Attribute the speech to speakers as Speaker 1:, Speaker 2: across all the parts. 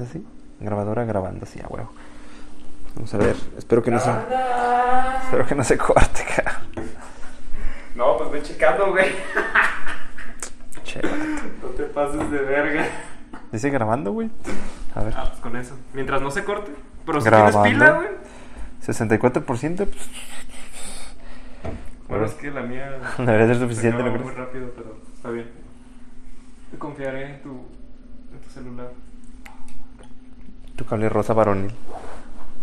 Speaker 1: grabando así. Grabadora grabando así, a huevo. Vamos a ver. Espero que no se. Espero que no se corte, cara.
Speaker 2: No, pues ve checando, güey.
Speaker 1: Che.
Speaker 2: No te pases de verga.
Speaker 1: Dice grabando, güey. A ver.
Speaker 2: Ah, pues con eso. Mientras no se corte. Pero si
Speaker 1: Grabando.
Speaker 2: tienes pila, güey.
Speaker 1: 64%, pues.
Speaker 2: Bueno, es que la mía.
Speaker 1: Debería ser
Speaker 2: se
Speaker 1: suficiente,
Speaker 2: acaba
Speaker 1: ¿no
Speaker 2: muy rápido, pero está bien. Te confiaré en tu, en tu celular.
Speaker 1: Tu cable rosa varonil.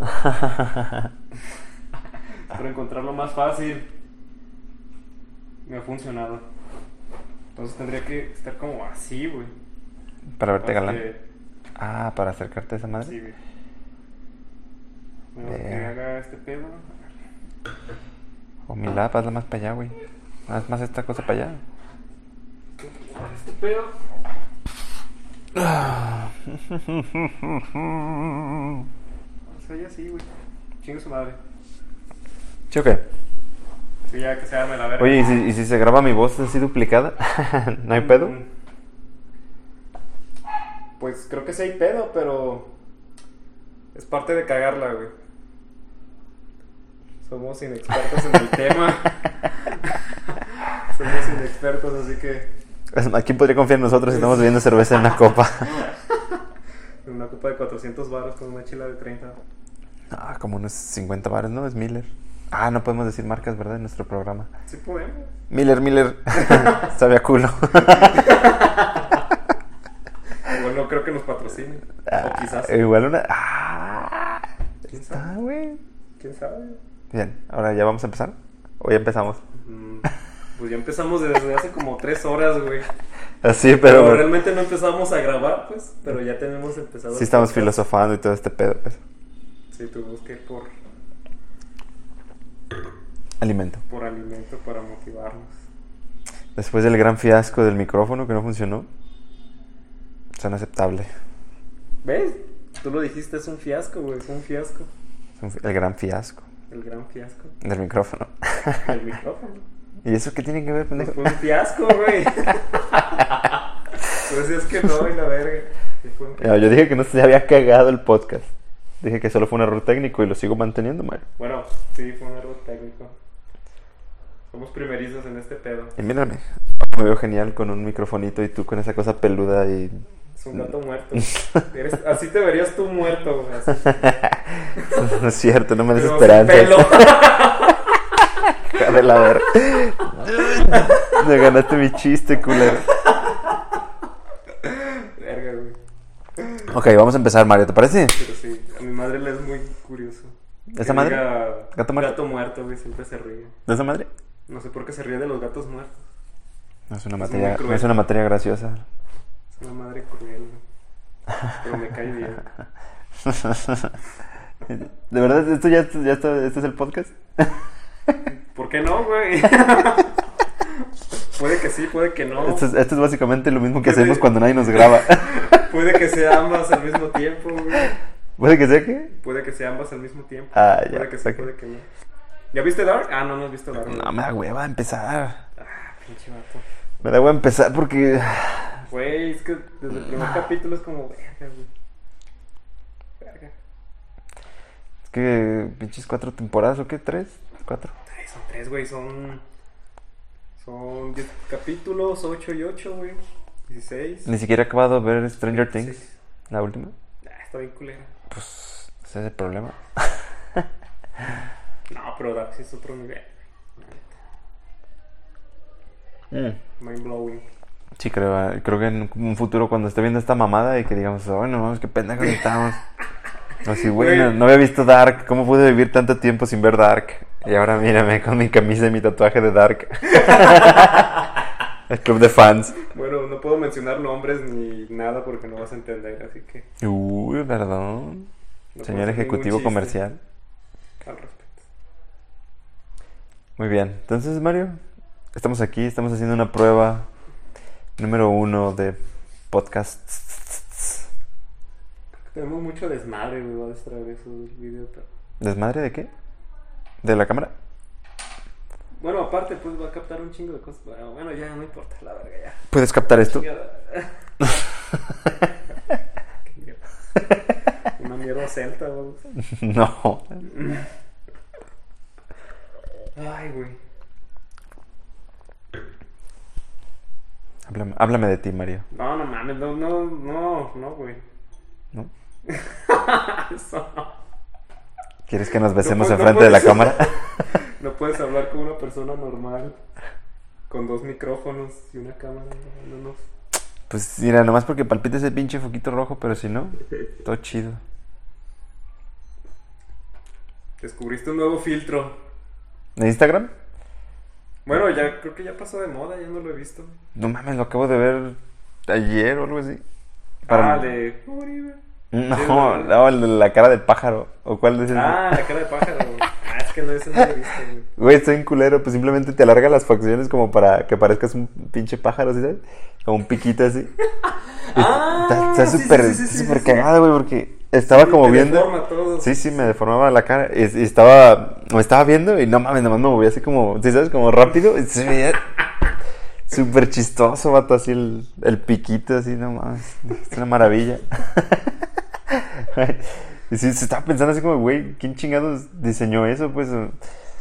Speaker 2: Para encontrarlo más fácil. Me ha funcionado. Entonces tendría que estar como así, güey.
Speaker 1: Para verte galán.
Speaker 2: que-
Speaker 1: Ah, para acercarte a esa madre.
Speaker 2: Sí, güey. Bueno, que haga este pedo.
Speaker 1: O mi lap, hazla más para allá, güey. Haz más esta cosa para allá.
Speaker 2: Este pedo. O sea, ya sí, güey. Chingue su madre.
Speaker 1: ¿Sí o qué?
Speaker 2: Sí, ya que se arme la verga.
Speaker 1: Oye, ¿y si, y si se graba mi voz así duplicada? ¿No hay pedo?
Speaker 2: Mm. Pues creo que sí hay pedo, pero es parte de cagarla, güey. Somos inexpertos en el tema. Somos inexpertos, así que
Speaker 1: Es- ¿A quién podría confiar en nosotros si estamos bebiendo cerveza en una copa?
Speaker 2: en una copa de 400 baros con una chela de 30.
Speaker 1: Ah, como unos 50 bares, ¿no? Es Miller. Ah, no podemos decir marcas, ¿verdad? En nuestro programa.
Speaker 2: Sí podemos.
Speaker 1: Miller, Miller. Sabe a culo.
Speaker 2: Igual no creo que nos patrocinen. o quizás.
Speaker 1: Igual una. Ah,
Speaker 2: ¿Quién
Speaker 1: está, güey.
Speaker 2: ¿Quién sabe?
Speaker 1: Bien, ahora ya vamos a empezar. ¿O ya empezamos?
Speaker 2: Pues ya empezamos desde hace como 3 horas, güey.
Speaker 1: Así,
Speaker 2: Pero,
Speaker 1: pero.
Speaker 2: realmente no empezamos a grabar, pues. Pero ya tenemos empezado.
Speaker 1: Sí, estamos
Speaker 2: podcast.
Speaker 1: filosofando y todo este pedo, pues.
Speaker 2: Sí, tuvimos que ir por,
Speaker 1: Alimento.
Speaker 2: por alimento para motivarnos.
Speaker 1: Después del gran fiasco del micrófono que no funcionó, son aceptable.
Speaker 2: ¿Ves? Tú lo dijiste, es un fiasco, güey. Es un fiasco.
Speaker 1: Es El gran fiasco
Speaker 2: El gran fiasco.
Speaker 1: del micrófono.
Speaker 2: El micrófono.
Speaker 1: ¿Y eso qué tiene que ver,
Speaker 2: Pues
Speaker 1: pendejo?
Speaker 2: fue un fiasco, güey. Pues es que no, y la verga. Un
Speaker 1: No, yo dije que no se había cagado el podcast. Dije que solo fue un error técnico y lo sigo manteniendo, Mario.
Speaker 2: Bueno, sí, fue un error técnico. Somos primerizos en este pedo.
Speaker 1: Y mírame, me veo genial con un microfonito y tú con esa cosa peluda y...
Speaker 2: Es un gato muerto. Eres- así te verías tú muerto, güey. así.
Speaker 1: no es cierto, no me des esperanza. de la ver. Me ganaste mi chiste, culero.
Speaker 2: Verga, güey.
Speaker 1: Ok, vamos a empezar, Mario, ¿te parece?
Speaker 2: Pero sí, a mi madre le es muy curioso.
Speaker 1: ¿Esa madre?
Speaker 2: diga
Speaker 1: ¿Gato muerto?
Speaker 2: Gato muerto, güey, siempre se ríe.
Speaker 1: ¿De esa madre?
Speaker 2: No sé por qué se ríe de los gatos muertos.
Speaker 1: No es una
Speaker 2: Es
Speaker 1: materia, no es una materia graciosa.
Speaker 2: Es una madre cruel, güey. Pero me cae bien.
Speaker 1: ¿De verdad esto ya, ya está, este es el podcast?
Speaker 2: ¿Por qué no, güey? puede que sí, puede que no.
Speaker 1: Esto es, esto es básicamente lo mismo que
Speaker 2: Puede-
Speaker 1: hacemos cuando nadie nos graba.
Speaker 2: Puede que sea ambas al mismo tiempo, güey.
Speaker 1: ¿Puede que sea que?
Speaker 2: Puede que sea ambas al mismo tiempo.
Speaker 1: Ah, ya,
Speaker 2: Puede que sí,
Speaker 1: ok.
Speaker 2: puede que no. ¿Ya viste Dark? Ah, no, no has visto Dark.
Speaker 1: No, me da hueva empezar.
Speaker 2: Ah, pinche vato.
Speaker 1: Me da hueva empezar porque...
Speaker 2: Güey, es que desde el primer capítulo es como, verga, güey. Verga.
Speaker 1: Es que pinches cuatro temporadas, ¿o qué? ¿Tres? ¿Cuatro?
Speaker 2: Tres, güey, son. Son 10 capítulos, 8 y 8, güey. 16.
Speaker 1: Ni siquiera he acabado de ver Stranger Things,
Speaker 2: 16.
Speaker 1: la última.
Speaker 2: Ah, está bien culera.
Speaker 1: Pues ese es el problema.
Speaker 2: No, pero Dark sí es otro nivel. Mind blowing.
Speaker 1: Sí, creo, creo que en un futuro cuando esté viendo esta mamada y que digamos, bueno, vamos, qué pendejos estamos. Así, güey, no, no había visto Dark. ¿Cómo pude vivir tanto tiempo sin ver Dark? Y ahora mírame con mi camisa y mi tatuaje de Dark. el club de fans.
Speaker 2: Bueno, no puedo mencionar nombres ni nada porque no vas a entender, así que.
Speaker 1: Uy, perdón.
Speaker 2: no
Speaker 1: Señor ejecutivo comercial.
Speaker 2: Al respecto.
Speaker 1: Muy bien. Entonces, Mario, estamos aquí, estamos haciendo una prueba número uno de podcasts.
Speaker 2: Tenemos mucho desmadre, güey. Voy a distraer eso del video. Pero...
Speaker 1: ¿Desmadre de qué? ¿De la cámara?
Speaker 2: Bueno, aparte, pues va a captar un chingo de cosas. Bueno, bueno, ya no importa, la verga, ya.
Speaker 1: ¿Puedes captar esto?
Speaker 2: Una mierda celta, güey.
Speaker 1: No.
Speaker 2: Ay, güey.
Speaker 1: Háblame, háblame de ti, Mario.
Speaker 2: No, no mames, no, no, no, no, güey.
Speaker 1: ¿No?
Speaker 2: Eso no.
Speaker 1: ¿Quieres que nos besemos
Speaker 2: No, pues, no
Speaker 1: enfrente de la cámara?
Speaker 2: No puedes hablar con una persona normal. Con dos micrófonos y una cámara. No, no.
Speaker 1: Pues mira, nomás porque palpita ese pinche foquito rojo, pero si no, todo chido.
Speaker 2: Descubriste un nuevo filtro.
Speaker 1: ¿De Instagram?
Speaker 2: Bueno, ya creo que ya pasó de moda, ya no lo he visto.
Speaker 1: No mames, lo acabo de ver ayer o algo así.
Speaker 2: Ah, de. Uribe.
Speaker 1: No, no, el la cara de pájaro. ¿O cuál es ese?
Speaker 2: Ah, la cara de pájaro. Ah, es que no, ese no lo he visto, güey.
Speaker 1: Güey, estoy en culero, pues simplemente te alarga las facciones como para que parezcas un pinche pájaro, ¿sí sabes? Como un piquito así.
Speaker 2: Ah,
Speaker 1: está está súper
Speaker 2: sí, sí,
Speaker 1: cagado, güey, porque estaba como
Speaker 2: te
Speaker 1: viendo.
Speaker 2: deforma todo.
Speaker 1: Sí, sí, me deformaba la cara. Y, y estaba, me estaba viendo y no mames, nomás me movía así como, ¿sí sabes? Como rápido. Y se veía súper chistoso, vato, así el, el piquito, así, no mames. Es una maravilla. y sí, se estaba pensando así como, güey, ¿quién chingados diseñó eso? Pues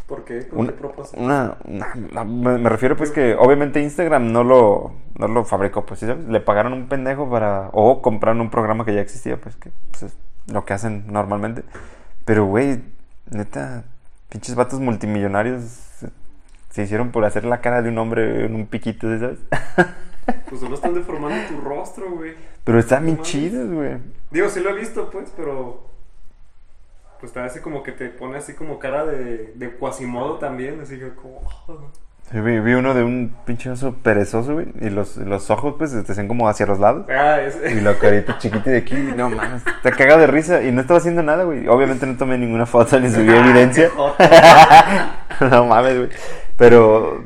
Speaker 2: ¿Por qué? ¿Con
Speaker 1: una,
Speaker 2: qué propósito?
Speaker 1: una- una- una- me, me refiero pues que obviamente Instagram no lo, no lo fabricó, pues, ¿sí sabes? Le pagaron un pendejo para, o compraron un programa que ya existía, pues, que pues, es lo que hacen normalmente. Pero, güey, neta, pinches vatos multimillonarios se, hicieron por hacer la cara de un hombre en un piquito, ¿sí ¿sabes?
Speaker 2: Pues solo están deformando tu rostro, güey.
Speaker 1: Pero están bien chidos, güey.
Speaker 2: Digo, sí lo he visto, pues, pero. Pues te hace como que te pone así como cara de, de Quasimodo también, así que como. oh,
Speaker 1: Sí, Vi, vi uno de un pinche oso perezoso, güey, y los, los ojos, pues, te hacían como hacia los lados.
Speaker 2: Ah, ese.
Speaker 1: Y la carita chiquita de aquí, no mames, te caga de risa y no estaba haciendo nada, güey. Obviamente no tomé ninguna foto ni subí evidencia. no mames, güey. Pero,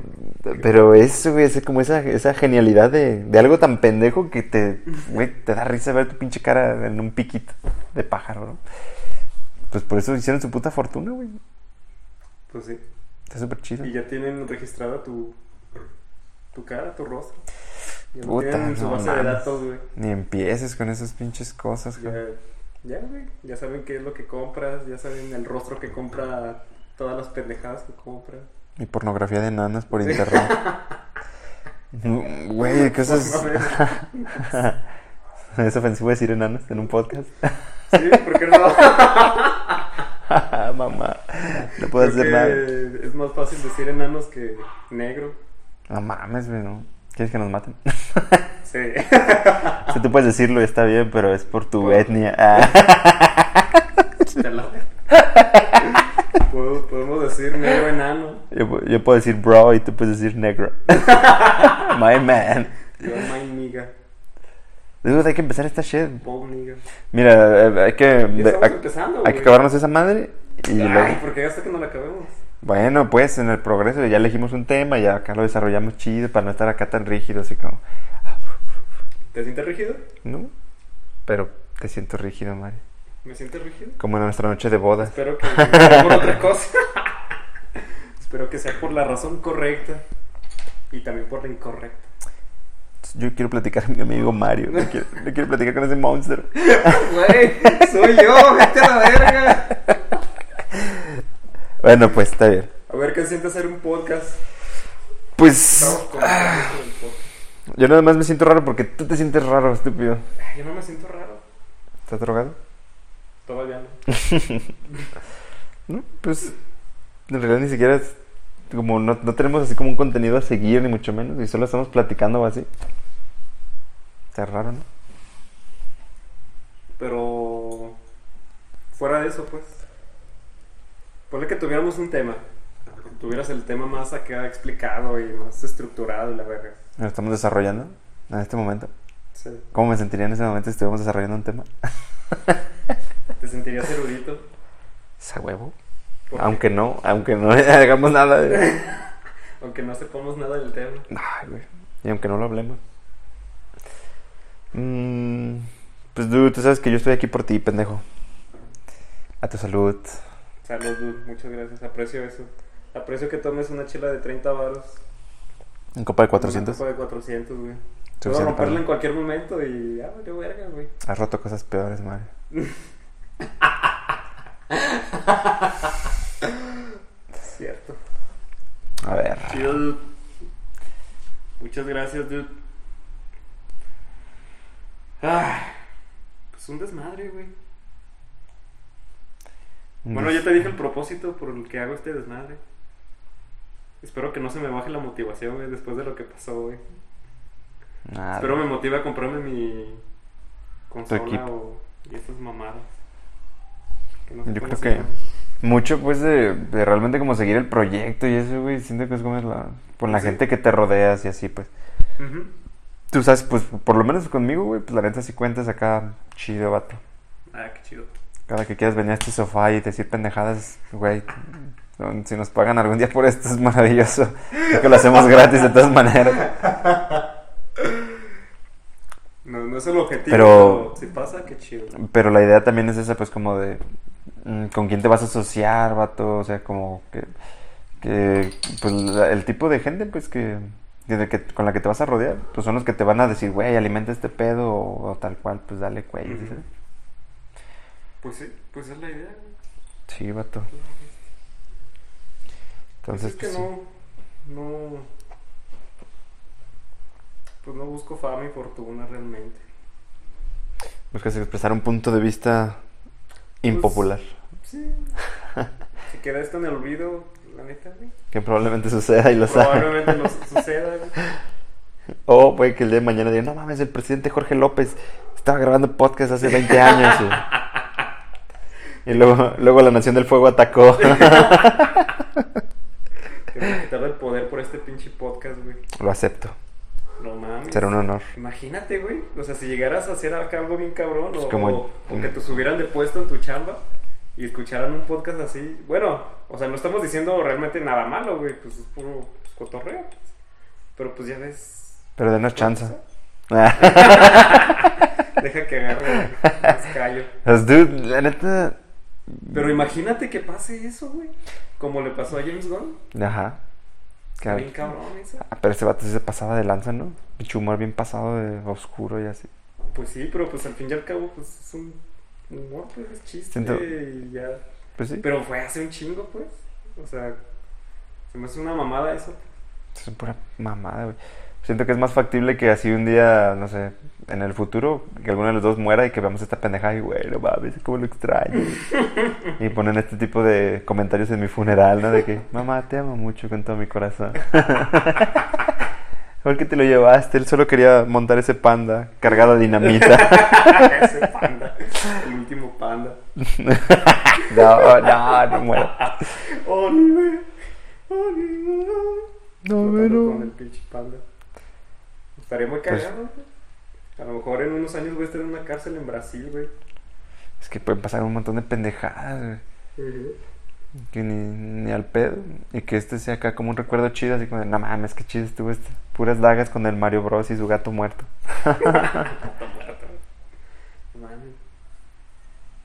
Speaker 1: pero eso, güey, es como esa, esa genialidad de, de algo tan pendejo que te, güey, te da risa ver tu pinche cara en un piquito de pájaro, ¿no? Pues por eso hicieron su puta fortuna, güey.
Speaker 2: Pues sí.
Speaker 1: Está súper chido.
Speaker 2: Y ya tienen registrada tu. Tu cara, tu rostro. Ya
Speaker 1: Puta,
Speaker 2: en su
Speaker 1: no
Speaker 2: base de datos, güey.
Speaker 1: Ni empieces con esas pinches cosas,
Speaker 2: Ya,
Speaker 1: güey.
Speaker 2: ya, güey. Ya saben qué es lo que compras, ya saben el rostro que compra, todas las pendejadas que compra.
Speaker 1: Y pornografía de nanas por
Speaker 2: Sí.
Speaker 1: internet. Mm, Güey, cosas. es ofensivo decir enanas en un podcast.
Speaker 2: Sí, ¿por qué no?
Speaker 1: Mamá, no puedo hacer
Speaker 2: Creo
Speaker 1: nada.
Speaker 2: Es más fácil decir enanos que negro.
Speaker 1: No mames, güey, no. ¿Quieres que nos maten?
Speaker 2: Sí.
Speaker 1: Si tú puedes decirlo, está bien, pero es por tu
Speaker 2: Por-
Speaker 1: etnia.
Speaker 2: Te la- Puedo- Podemos decir negro enano.
Speaker 1: Yo, yo puedo decir bro y tú puedes decir negro. My man.
Speaker 2: Yo, my nigga.
Speaker 1: Dude, hay que empezar esta shit.
Speaker 2: Nigga.
Speaker 1: Mira, eh, hay que,
Speaker 2: Ya
Speaker 1: de- hay,
Speaker 2: empezando,
Speaker 1: hay
Speaker 2: güey.
Speaker 1: que acabarnos esa madre. Y luego-
Speaker 2: Ay, porque hasta que no la acabemos.
Speaker 1: Bueno, pues en el progreso ya elegimos un tema y acá lo desarrollamos chido para no estar acá tan rígido, así como,
Speaker 2: ¿Te sientes rígido?
Speaker 1: ¿no? Pero te siento rígido, Mario.
Speaker 2: ¿Me sientes rígido?
Speaker 1: Como en nuestra noche de bodas.
Speaker 2: Espero que sea por otra cosa. Espero que sea por la razón correcta y también por la incorrecta.
Speaker 1: Yo quiero platicar con mi amigo Mario. No quiero, platicar con ese monstruo.
Speaker 2: Güey, soy yo, vete a la verga.
Speaker 1: Bueno, pues está bien.
Speaker 2: A ver qué siente hacer un podcast.
Speaker 1: Pues
Speaker 2: podcast.
Speaker 1: yo nada más me siento raro porque tú te sientes raro, estúpido.
Speaker 2: Yo no me siento raro.
Speaker 1: ¿Estás drogado?
Speaker 2: Todavía no.
Speaker 1: No, pues en realidad ni siquiera es como no, no tenemos así como un contenido a seguir ni mucho menos y solo estamos platicando o así. Está raro, ¿no?
Speaker 2: Pero fuera de eso, pues. Ponle que tuviéramos un tema. Tuvieras el tema más acá explicado y más estructurado y la verga.
Speaker 1: Lo estamos desarrollando en este momento.
Speaker 2: Sí.
Speaker 1: ¿Cómo me sentiría en ese momento si estuviéramos desarrollando un tema?
Speaker 2: ¿Te sentirías erudito?
Speaker 1: ¿Esa huevo?
Speaker 2: ¿Por qué?
Speaker 1: Aunque no, aunque no hagamos nada. de-
Speaker 2: Aunque no sepamos nada del tema.
Speaker 1: Ay, güey. Y aunque no lo hablemos. Mm, pues, dude, tú sabes que yo estoy aquí por ti, pendejo. A tu salud.
Speaker 2: Salud, dude. Muchas gracias. Aprecio eso. Aprecio que tomes una chela de 30 varos.
Speaker 1: En copa de
Speaker 2: Una
Speaker 1: 400.
Speaker 2: copa de 400, güey. Puedo romperla en cualquier momento y ya, vale, verga, güey.
Speaker 1: Has roto cosas peores, Mario.
Speaker 2: Cierto.
Speaker 1: A ver.
Speaker 2: Chido, dude. Muchas gracias, dude. Ay, pues un desmadre, güey. Bueno, ya te dije el propósito por el que hago este desmadre. Espero que no se me baje la motivación, güey, después de lo que pasó, güey.
Speaker 1: Nada.
Speaker 2: Espero me motive a comprarme mi consola o y estas mamadas. Que no sé
Speaker 1: Yo creo que
Speaker 2: llaman.
Speaker 1: mucho, pues, de, de realmente como seguir el proyecto y eso, güey. Siento que es como la, con la
Speaker 2: Sí.
Speaker 1: gente que te rodeas y así, pues.
Speaker 2: Ujú.
Speaker 1: Tú sabes, pues, por lo menos conmigo, güey, pues la neta sí cuentas acá chido, vato.
Speaker 2: Ah, qué chido.
Speaker 1: Cada que quieras venir a este sofá y decir pendejadas, güey. Si nos pagan algún día por esto es maravilloso. Creo que lo hacemos gratis de todas maneras.
Speaker 2: No, no es el objetivo,
Speaker 1: Pero-
Speaker 2: pero si pasa, qué chido.
Speaker 1: Pero la idea también es esa, pues, como de mm, con quién te vas a asociar, vato. O sea, como que, que pues, el tipo de gente, pues, que, que con la que te vas a rodear, pues son los que te van a decir, güey, alimenta este pedo o, o tal cual, pues dale, güey. ¿sí
Speaker 2: Ujú.
Speaker 1: sabes?
Speaker 2: Pues sí, pues es la idea, güey.
Speaker 1: Sí, vato.
Speaker 2: Pues
Speaker 1: Entonces,
Speaker 2: es que
Speaker 1: pues, sí.
Speaker 2: no, no, pues no busco fama y fortuna realmente.
Speaker 1: buscas expresar un punto de vista impopular.
Speaker 2: Sí. si queda esto en el olvido, la neta, güey.
Speaker 1: Que probablemente suceda y lo sabe.
Speaker 2: Probablemente no suceda, güey.
Speaker 1: O puede que el día de mañana digan, no mames, el presidente Jorge López estaba grabando podcast hace 20 años. Y, luego, luego la Nación del Fuego atacó.
Speaker 2: Que me quitaron el poder por este pinche podcast, güey.
Speaker 1: Lo acepto.
Speaker 2: No mames.
Speaker 1: Será un honor.
Speaker 2: Imagínate, güey. O sea, si llegaras a hacer acá algo bien cabrón
Speaker 1: Pues
Speaker 2: o,
Speaker 1: como-
Speaker 2: o- que te subieran de puesto en tu chamba y escucharan un podcast así. Bueno, o sea, no estamos diciendo realmente nada malo, güey. Pues es puro pues, cotorreo. pues. Pero pues ya ves.
Speaker 1: Pero denos chance.
Speaker 2: Deja que agarre el callo.
Speaker 1: Pues, dude, la neta.
Speaker 2: Pero imagínate que pase eso, güey. Como le pasó a James Gunn.
Speaker 1: Ajá.
Speaker 2: Está bien cabrón eso.
Speaker 1: Ah, pero ese vato se pasaba de lanza, ¿no? Pinche humor bien pasado de oscuro y así.
Speaker 2: Pues sí, pero pues al fin y al cabo, pues es un humor, pues es chiste
Speaker 1: Siento-
Speaker 2: y ya.
Speaker 1: Pues sí.
Speaker 2: Pero fue hace un chingo, pues. O sea, se me hace una mamada eso.
Speaker 1: Es pura mamada, güey. Siento que es más factible que así un día, no sé, en el futuro, que alguno de los dos muera y que veamos esta pendejada y, güey, no mames, cómo lo extraño. y ponen este tipo de comentarios en mi funeral, ¿no? De que, mamá, te amo mucho con todo mi corazón. ¿Por qué te lo llevaste? Él solo quería montar ese panda cargado de dinamita.
Speaker 2: Ese panda. El último panda.
Speaker 1: no, no, no muero.
Speaker 2: Oliver. Oliver.
Speaker 1: No,
Speaker 2: Tocando
Speaker 1: pero...
Speaker 2: Con el pinche panda. Estaría muy cagado, güey. A lo mejor en unos años voy a estar en una cárcel en Brasil, güey.
Speaker 1: Es que pueden pasar un montón de pendejadas, güey. Que ni, ni al pedo. Y que este sea acá como un recuerdo chido, así como de, no mames, qué chido estuvo este. Puras dagas con el Mario Bros y su gato muerto.
Speaker 2: Mames.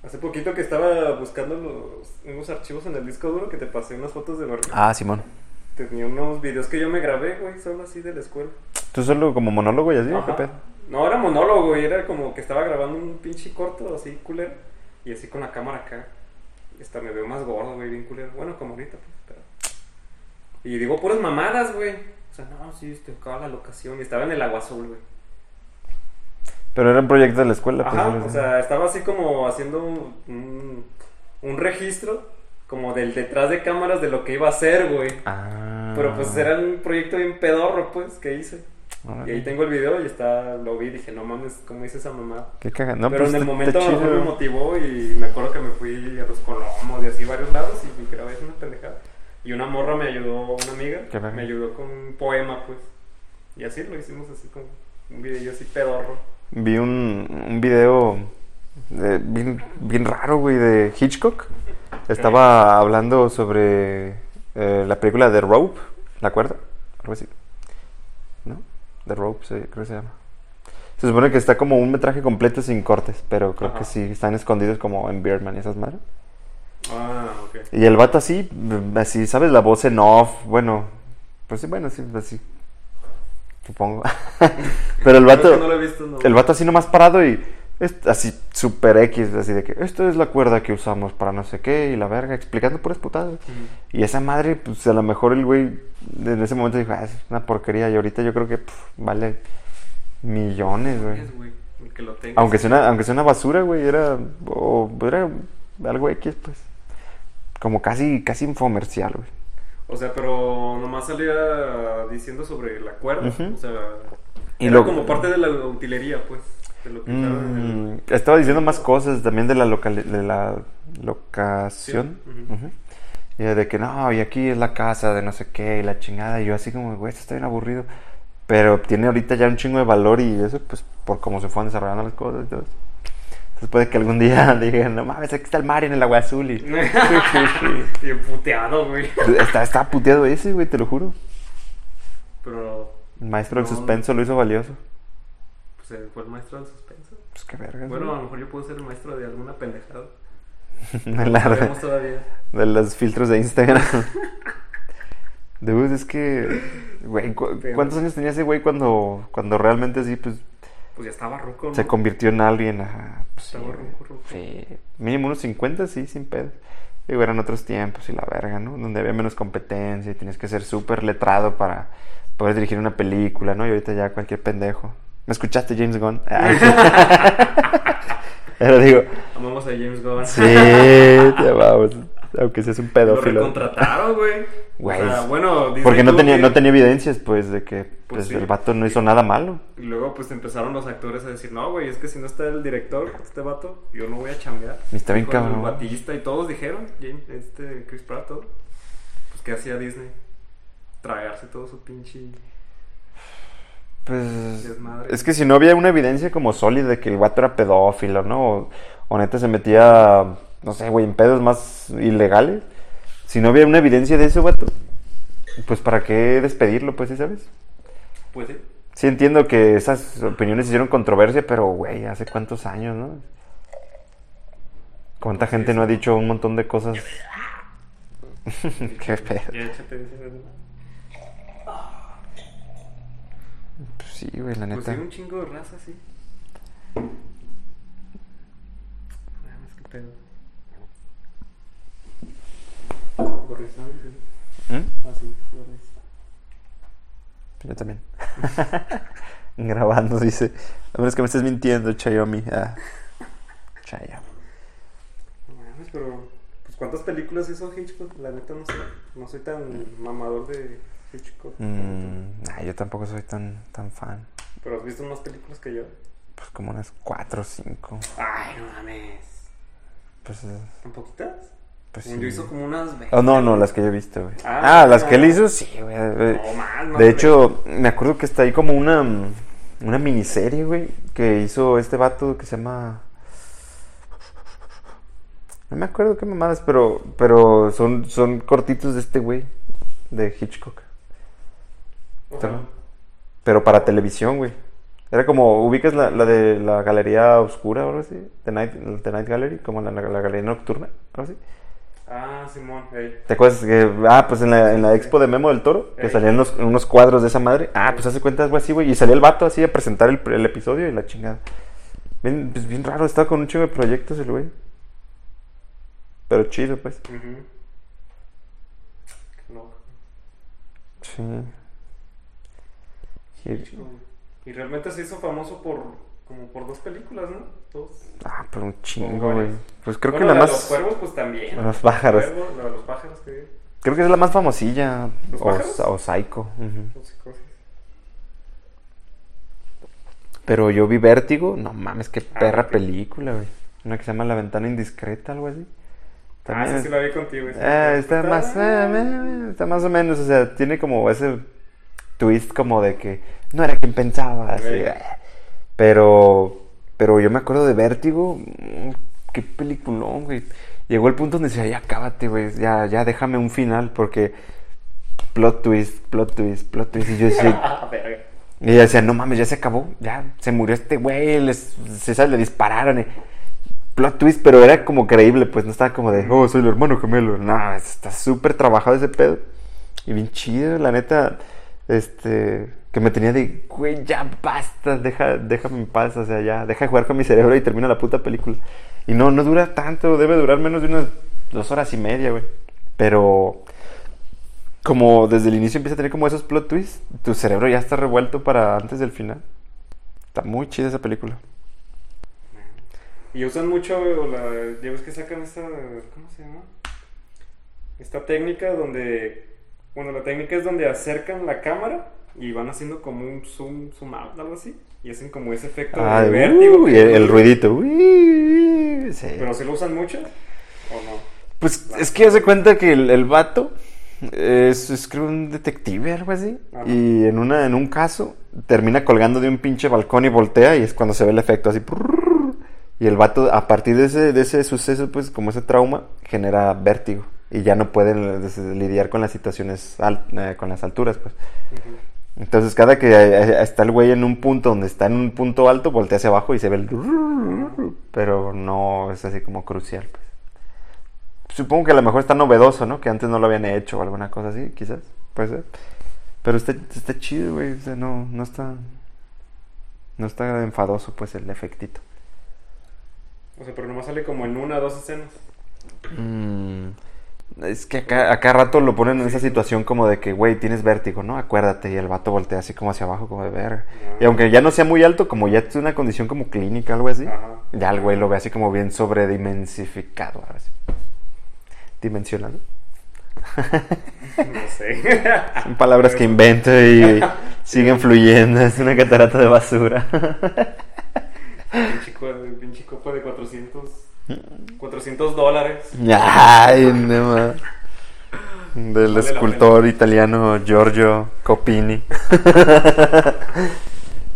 Speaker 2: Hace poquito que estaba buscando los, unos archivos en el disco duro que te pasé unas fotos de Berlín.
Speaker 1: Ah, Simón.
Speaker 2: Tenía unos videos que yo me grabé, güey, solo así de la escuela.
Speaker 1: ¿Tú solo como monólogo y así? ¿Qué pedo?
Speaker 2: No, era monólogo, güey. Era como que estaba grabando un pinche corto, así culero. Y así con la cámara acá. Y hasta me veo más gordo, güey, bien culero. Bueno, como ahorita, pues, pero... Y digo puras mamadas, güey. O sea, no, sí, te tocaba la locación. Y estaba en el agua azul, güey.
Speaker 1: Pero era un proyecto de la escuela. pues,
Speaker 2: Ajá, o sea, estaba así como haciendo un, un, un registro, como del detrás de cámaras de lo que iba a hacer, güey.
Speaker 1: Ah.
Speaker 2: Pero pues era un proyecto bien pedorro, pues, que hice.
Speaker 1: Órale.
Speaker 2: Y ahí tengo el video y está, lo vi y dije, no mames, ¿cómo hice esa mamada?
Speaker 1: Qué caga. No,
Speaker 2: Pero
Speaker 1: pues
Speaker 2: en el momento
Speaker 1: chido.
Speaker 2: me motivó y me acuerdo que me fui a los colomos y así varios lados y grabé una pendejada. Y una morra me ayudó, una amiga,
Speaker 1: Qué
Speaker 2: me ayudó con un poema, pues. Y así lo hicimos así como un video así pedorro.
Speaker 1: Vi un, un video de- bien, bien raro, güey, de Hitchcock. Estaba hablando sobre eh, la película The Rope, ¿la acuerdas? Algo así. ¿No? The Rope, sí, creo que se llama. Se supone que está como un metraje completo sin cortes, pero creo
Speaker 2: Ajá.
Speaker 1: que sí, están escondidos como en Birdman y esas madres.
Speaker 2: Ah, ok.
Speaker 1: Y el vato así, así, ¿sabes? La voz en off, bueno, pues sí, bueno, sí, así. supongo. Pero el vato,
Speaker 2: no lo he visto, no.
Speaker 1: el vato así nomás parado y es así super X, así de que esto es la cuerda que usamos para no sé qué y la verga, explicando puras putadas. Y esa madre, pues a lo mejor el güey en ese momento dijo, ah, es una porquería. Y ahorita yo creo que vale millones, güey.
Speaker 2: Lo.
Speaker 1: Aunque sea una, aunque sea una basura, güey, era, o era algo X, pues. Como casi, casi infomercial, güey.
Speaker 2: O sea, pero nomás salía diciendo sobre la cuerda. O sea,
Speaker 1: Y
Speaker 2: era
Speaker 1: lo-
Speaker 2: como parte de la utilería, pues. Lo en
Speaker 1: Mm, estaba diciendo más cosas también de la, locali- de la locación.
Speaker 2: Sí, ujú.
Speaker 1: Ujú. Y de que no, y aquí es la casa de no sé qué, y la chingada. Y yo así como, güey, esto está bien aburrido. Pero tiene ahorita ya un chingo de valor y eso, pues, por cómo se fueron desarrollando las cosas y todo eso. Entonces puede que algún día digan, no mames, aquí está el mar en el agua azul. Y...
Speaker 2: Y emputeado, güey.
Speaker 1: está, está puteado ese, güey, te lo juro.
Speaker 2: Pero,
Speaker 1: El maestro del
Speaker 2: No.
Speaker 1: suspenso lo hizo valioso.
Speaker 2: Pues él fue el maestro del suspenso.
Speaker 1: Pues qué verga.
Speaker 2: Bueno, a lo mejor yo puedo ser el maestro de alguna pendejada.
Speaker 1: de,
Speaker 2: No
Speaker 1: la-
Speaker 2: sabemos todavía.
Speaker 1: de los filtros de Instagram. Dude, es que, güey, ¿cu- ¿cuántos años tenía ese güey cuando, cuando realmente sí, pues,
Speaker 2: Pues ya estaba ruco, ¿no?
Speaker 1: se convirtió en alguien? Ajá, pues, sí,
Speaker 2: Estaba
Speaker 1: güey.
Speaker 2: ruco, ruco.
Speaker 1: Sí, mínimo unos 50, sí, sin pedo. Digo, eran otros tiempos y la verga, ¿no? Donde había menos competencia y tenías que ser súper letrado para poder dirigir una película, ¿no? Y ahorita ya cualquier pendejo. ¿Me escuchaste, James Gunn? Pero digo,
Speaker 2: Amamos a James Gunn.
Speaker 1: sí, te vamos. Aunque seas un
Speaker 2: Lo
Speaker 1: pedófilo.
Speaker 2: recontrataron, güey.
Speaker 1: Güey,
Speaker 2: O sea, bueno, Disney
Speaker 1: Porque no tenía,
Speaker 2: que-
Speaker 1: no tenía evidencias, pues, de que
Speaker 2: Pues
Speaker 1: pues,
Speaker 2: sí.
Speaker 1: el vato no hizo nada malo.
Speaker 2: Y luego, pues empezaron los actores a decir: No, güey, es que si no está el director, este vato, yo no voy a chambear.
Speaker 1: Y está bien
Speaker 2: Dijo el
Speaker 1: cabrón.
Speaker 2: Batista y todos dijeron: James, este, Chris Pratt, todo. Pues, ¿qué hacía Disney? Tragarse todo su pinche.
Speaker 1: Pues
Speaker 2: Desmadre.
Speaker 1: es que si no había una evidencia como sólida de que el vato era pedófilo, ¿no? O, o neta se metía, no sé, güey, en pedos más ilegales. Si no había una evidencia de eso, vato, pues ¿para qué despedirlo, pues, ¿sí sabes?
Speaker 2: Pues sí.
Speaker 1: Sí entiendo que esas opiniones hicieron controversia, pero, güey, ¿hace cuántos años, no? ¿Cuánta gente no ha dicho un montón de cosas? qué pedo.
Speaker 2: Ya échate ese-
Speaker 1: Pues sí, güey, la
Speaker 2: Pues
Speaker 1: neta.
Speaker 2: sí, un chingo de raza, sí. Ah, más que pedo. Gorriz, ¿no?
Speaker 1: ¿Mm?
Speaker 2: Ah, sí.
Speaker 1: Yo también. Grabando, dice. A menos que me estés mintiendo, Chayomi. Ah. Chayomi.
Speaker 2: No pero. Pues, ¿cuántas películas hizo Hitchcock? La neta, no sé. No soy tan mamador de Hitchcock.
Speaker 1: Mm, nah, yo tampoco soy tan, tan fan.
Speaker 2: Pero has visto más películas que yo.
Speaker 1: Pues como unas 4 o 5.
Speaker 2: Ay, no mames.
Speaker 1: Pues, eh,
Speaker 2: ¿Tan poquitas?
Speaker 1: pues sí.
Speaker 2: Yo hizo como unas 20.
Speaker 1: Oh, no, no, las que yo he visto, güey.
Speaker 2: Ah,
Speaker 1: Ah, las que él hizo, sí, güey.
Speaker 2: No, más, más
Speaker 1: De hecho, me acuerdo que está ahí como una, una miniserie, güey, que hizo este vato que se llama... No me acuerdo qué mamadas, pero, pero son, son cortitos de este güey, de Hitchcock. Pero para televisión, güey. Era como, ubicas la, la de la galería oscura o algo así, The Night, The Night Gallery, como la, la, la galería nocturna, algo así.
Speaker 2: Ah, Simón, ey.
Speaker 1: ¿Te acuerdas que, ah, pues en la, en la expo de Memo del Toro, que salían unos, unos cuadros de esa madre? Ah, pues hace cuenta algo así, güey, y salía el vato así a presentar el, el episodio y la chingada. Bien, pues bien raro, estaba con un chingo de proyectos el güey. Pero chido, pues.
Speaker 2: Qué loco.
Speaker 1: Sí. Y-
Speaker 2: Y realmente se hizo famoso por como por dos películas, ¿no? Dos.
Speaker 1: ah, pero un chingo, güey. Pues creo
Speaker 2: Bueno,
Speaker 1: que la más...
Speaker 2: Los cuervos, pues también.
Speaker 1: Los pájaros.
Speaker 2: Cuervo, la de los pájaros que.
Speaker 1: Creo que es la más famosilla.
Speaker 2: ¿Los
Speaker 1: O, o Psycho. Pero yo vi Vértigo. No mames, qué
Speaker 2: Ah,
Speaker 1: perra película, güey. Una que se llama La Ventana Indiscreta, algo así.
Speaker 2: Ah, sí, sí la vi contigo.
Speaker 1: Eh, está más, eh, eh, está más o menos, o sea, tiene como ese twist como de que no era quien pensaba, así, eh. pero, pero yo me acuerdo de Vértigo, mm, qué peliculón, güey. Llegó el punto donde decía, ya cábate, güey, ya, ya déjame un final, porque plot twist, plot twist, plot twist, y yo decía, y ella decía, no mames, ya se acabó, ya se murió este güey, les, se le dispararon. y- Plot twist, pero era como creíble, pues no estaba como de, oh, soy el hermano gemelo. No, está súper trabajado ese pedo. Y bien chido, la neta. Este, que me tenía de, güey, ya basta, deja, déjame en paz, o sea, ya, deja de jugar con mi cerebro y termina la puta película. Y no, no dura tanto, debe durar menos de unas dos horas y media, güey. Pero como desde el inicio empieza a tener como esos plot twists, tu cerebro ya está revuelto para antes del final. Está muy chida esa película.
Speaker 2: Y usan mucho la. Ya ves que sacan esta. ¿Cómo se llama? Esta técnica donde. Bueno, la técnica es donde acercan la cámara y van haciendo como un zoom, zoom out, algo así. Y hacen como ese efecto
Speaker 1: Ah,
Speaker 2: de vértigo.
Speaker 1: uh, el, el ruidito. sí.
Speaker 2: Pero si lo usan mucho o no.
Speaker 1: Pues es que hace cuenta que el, el vato es, es creo un detective, algo así.
Speaker 2: Ajá.
Speaker 1: Y en, una, en un caso termina colgando de un pinche balcón y voltea y es cuando se ve el efecto así. Y el vato, a partir de ese, de ese suceso, pues como ese trauma, genera vértigo. Y ya no puede eh, lidiar con las situaciones, al- eh, con las alturas, pues. Entonces, cada que está el güey en un punto donde está en un punto alto, voltea hacia abajo y se ve el. Pero no es así como crucial, pues. Supongo que a lo mejor está novedoso, ¿no? Que antes no lo habían hecho o alguna cosa así, quizás. Puede ser. Pero está, está chido, güey. O sea, no, no está. No está enfadoso, pues, el efectito.
Speaker 2: O sea, pero nomás sale como en una o dos escenas.
Speaker 1: Mm, es que acá, a cada rato lo ponen en esa situación como de que, güey, tienes vértigo, ¿no? Acuérdate. Y el vato voltea así como hacia abajo, como de ver.
Speaker 2: Ah.
Speaker 1: Y aunque ya no sea muy alto, como ya es una condición como clínica, algo así,
Speaker 2: Ajá.
Speaker 1: ya el güey lo ve así como bien sobredimensificado, algo así. Dimensionado.
Speaker 2: No sé.
Speaker 1: Son palabras que invento y siguen fluyendo. Es una catarata de basura.
Speaker 2: pinche, pinche copa de 400. 400 dólares.
Speaker 1: Ay, no. Del
Speaker 2: Vale
Speaker 1: escultor italiano Giorgio Copini.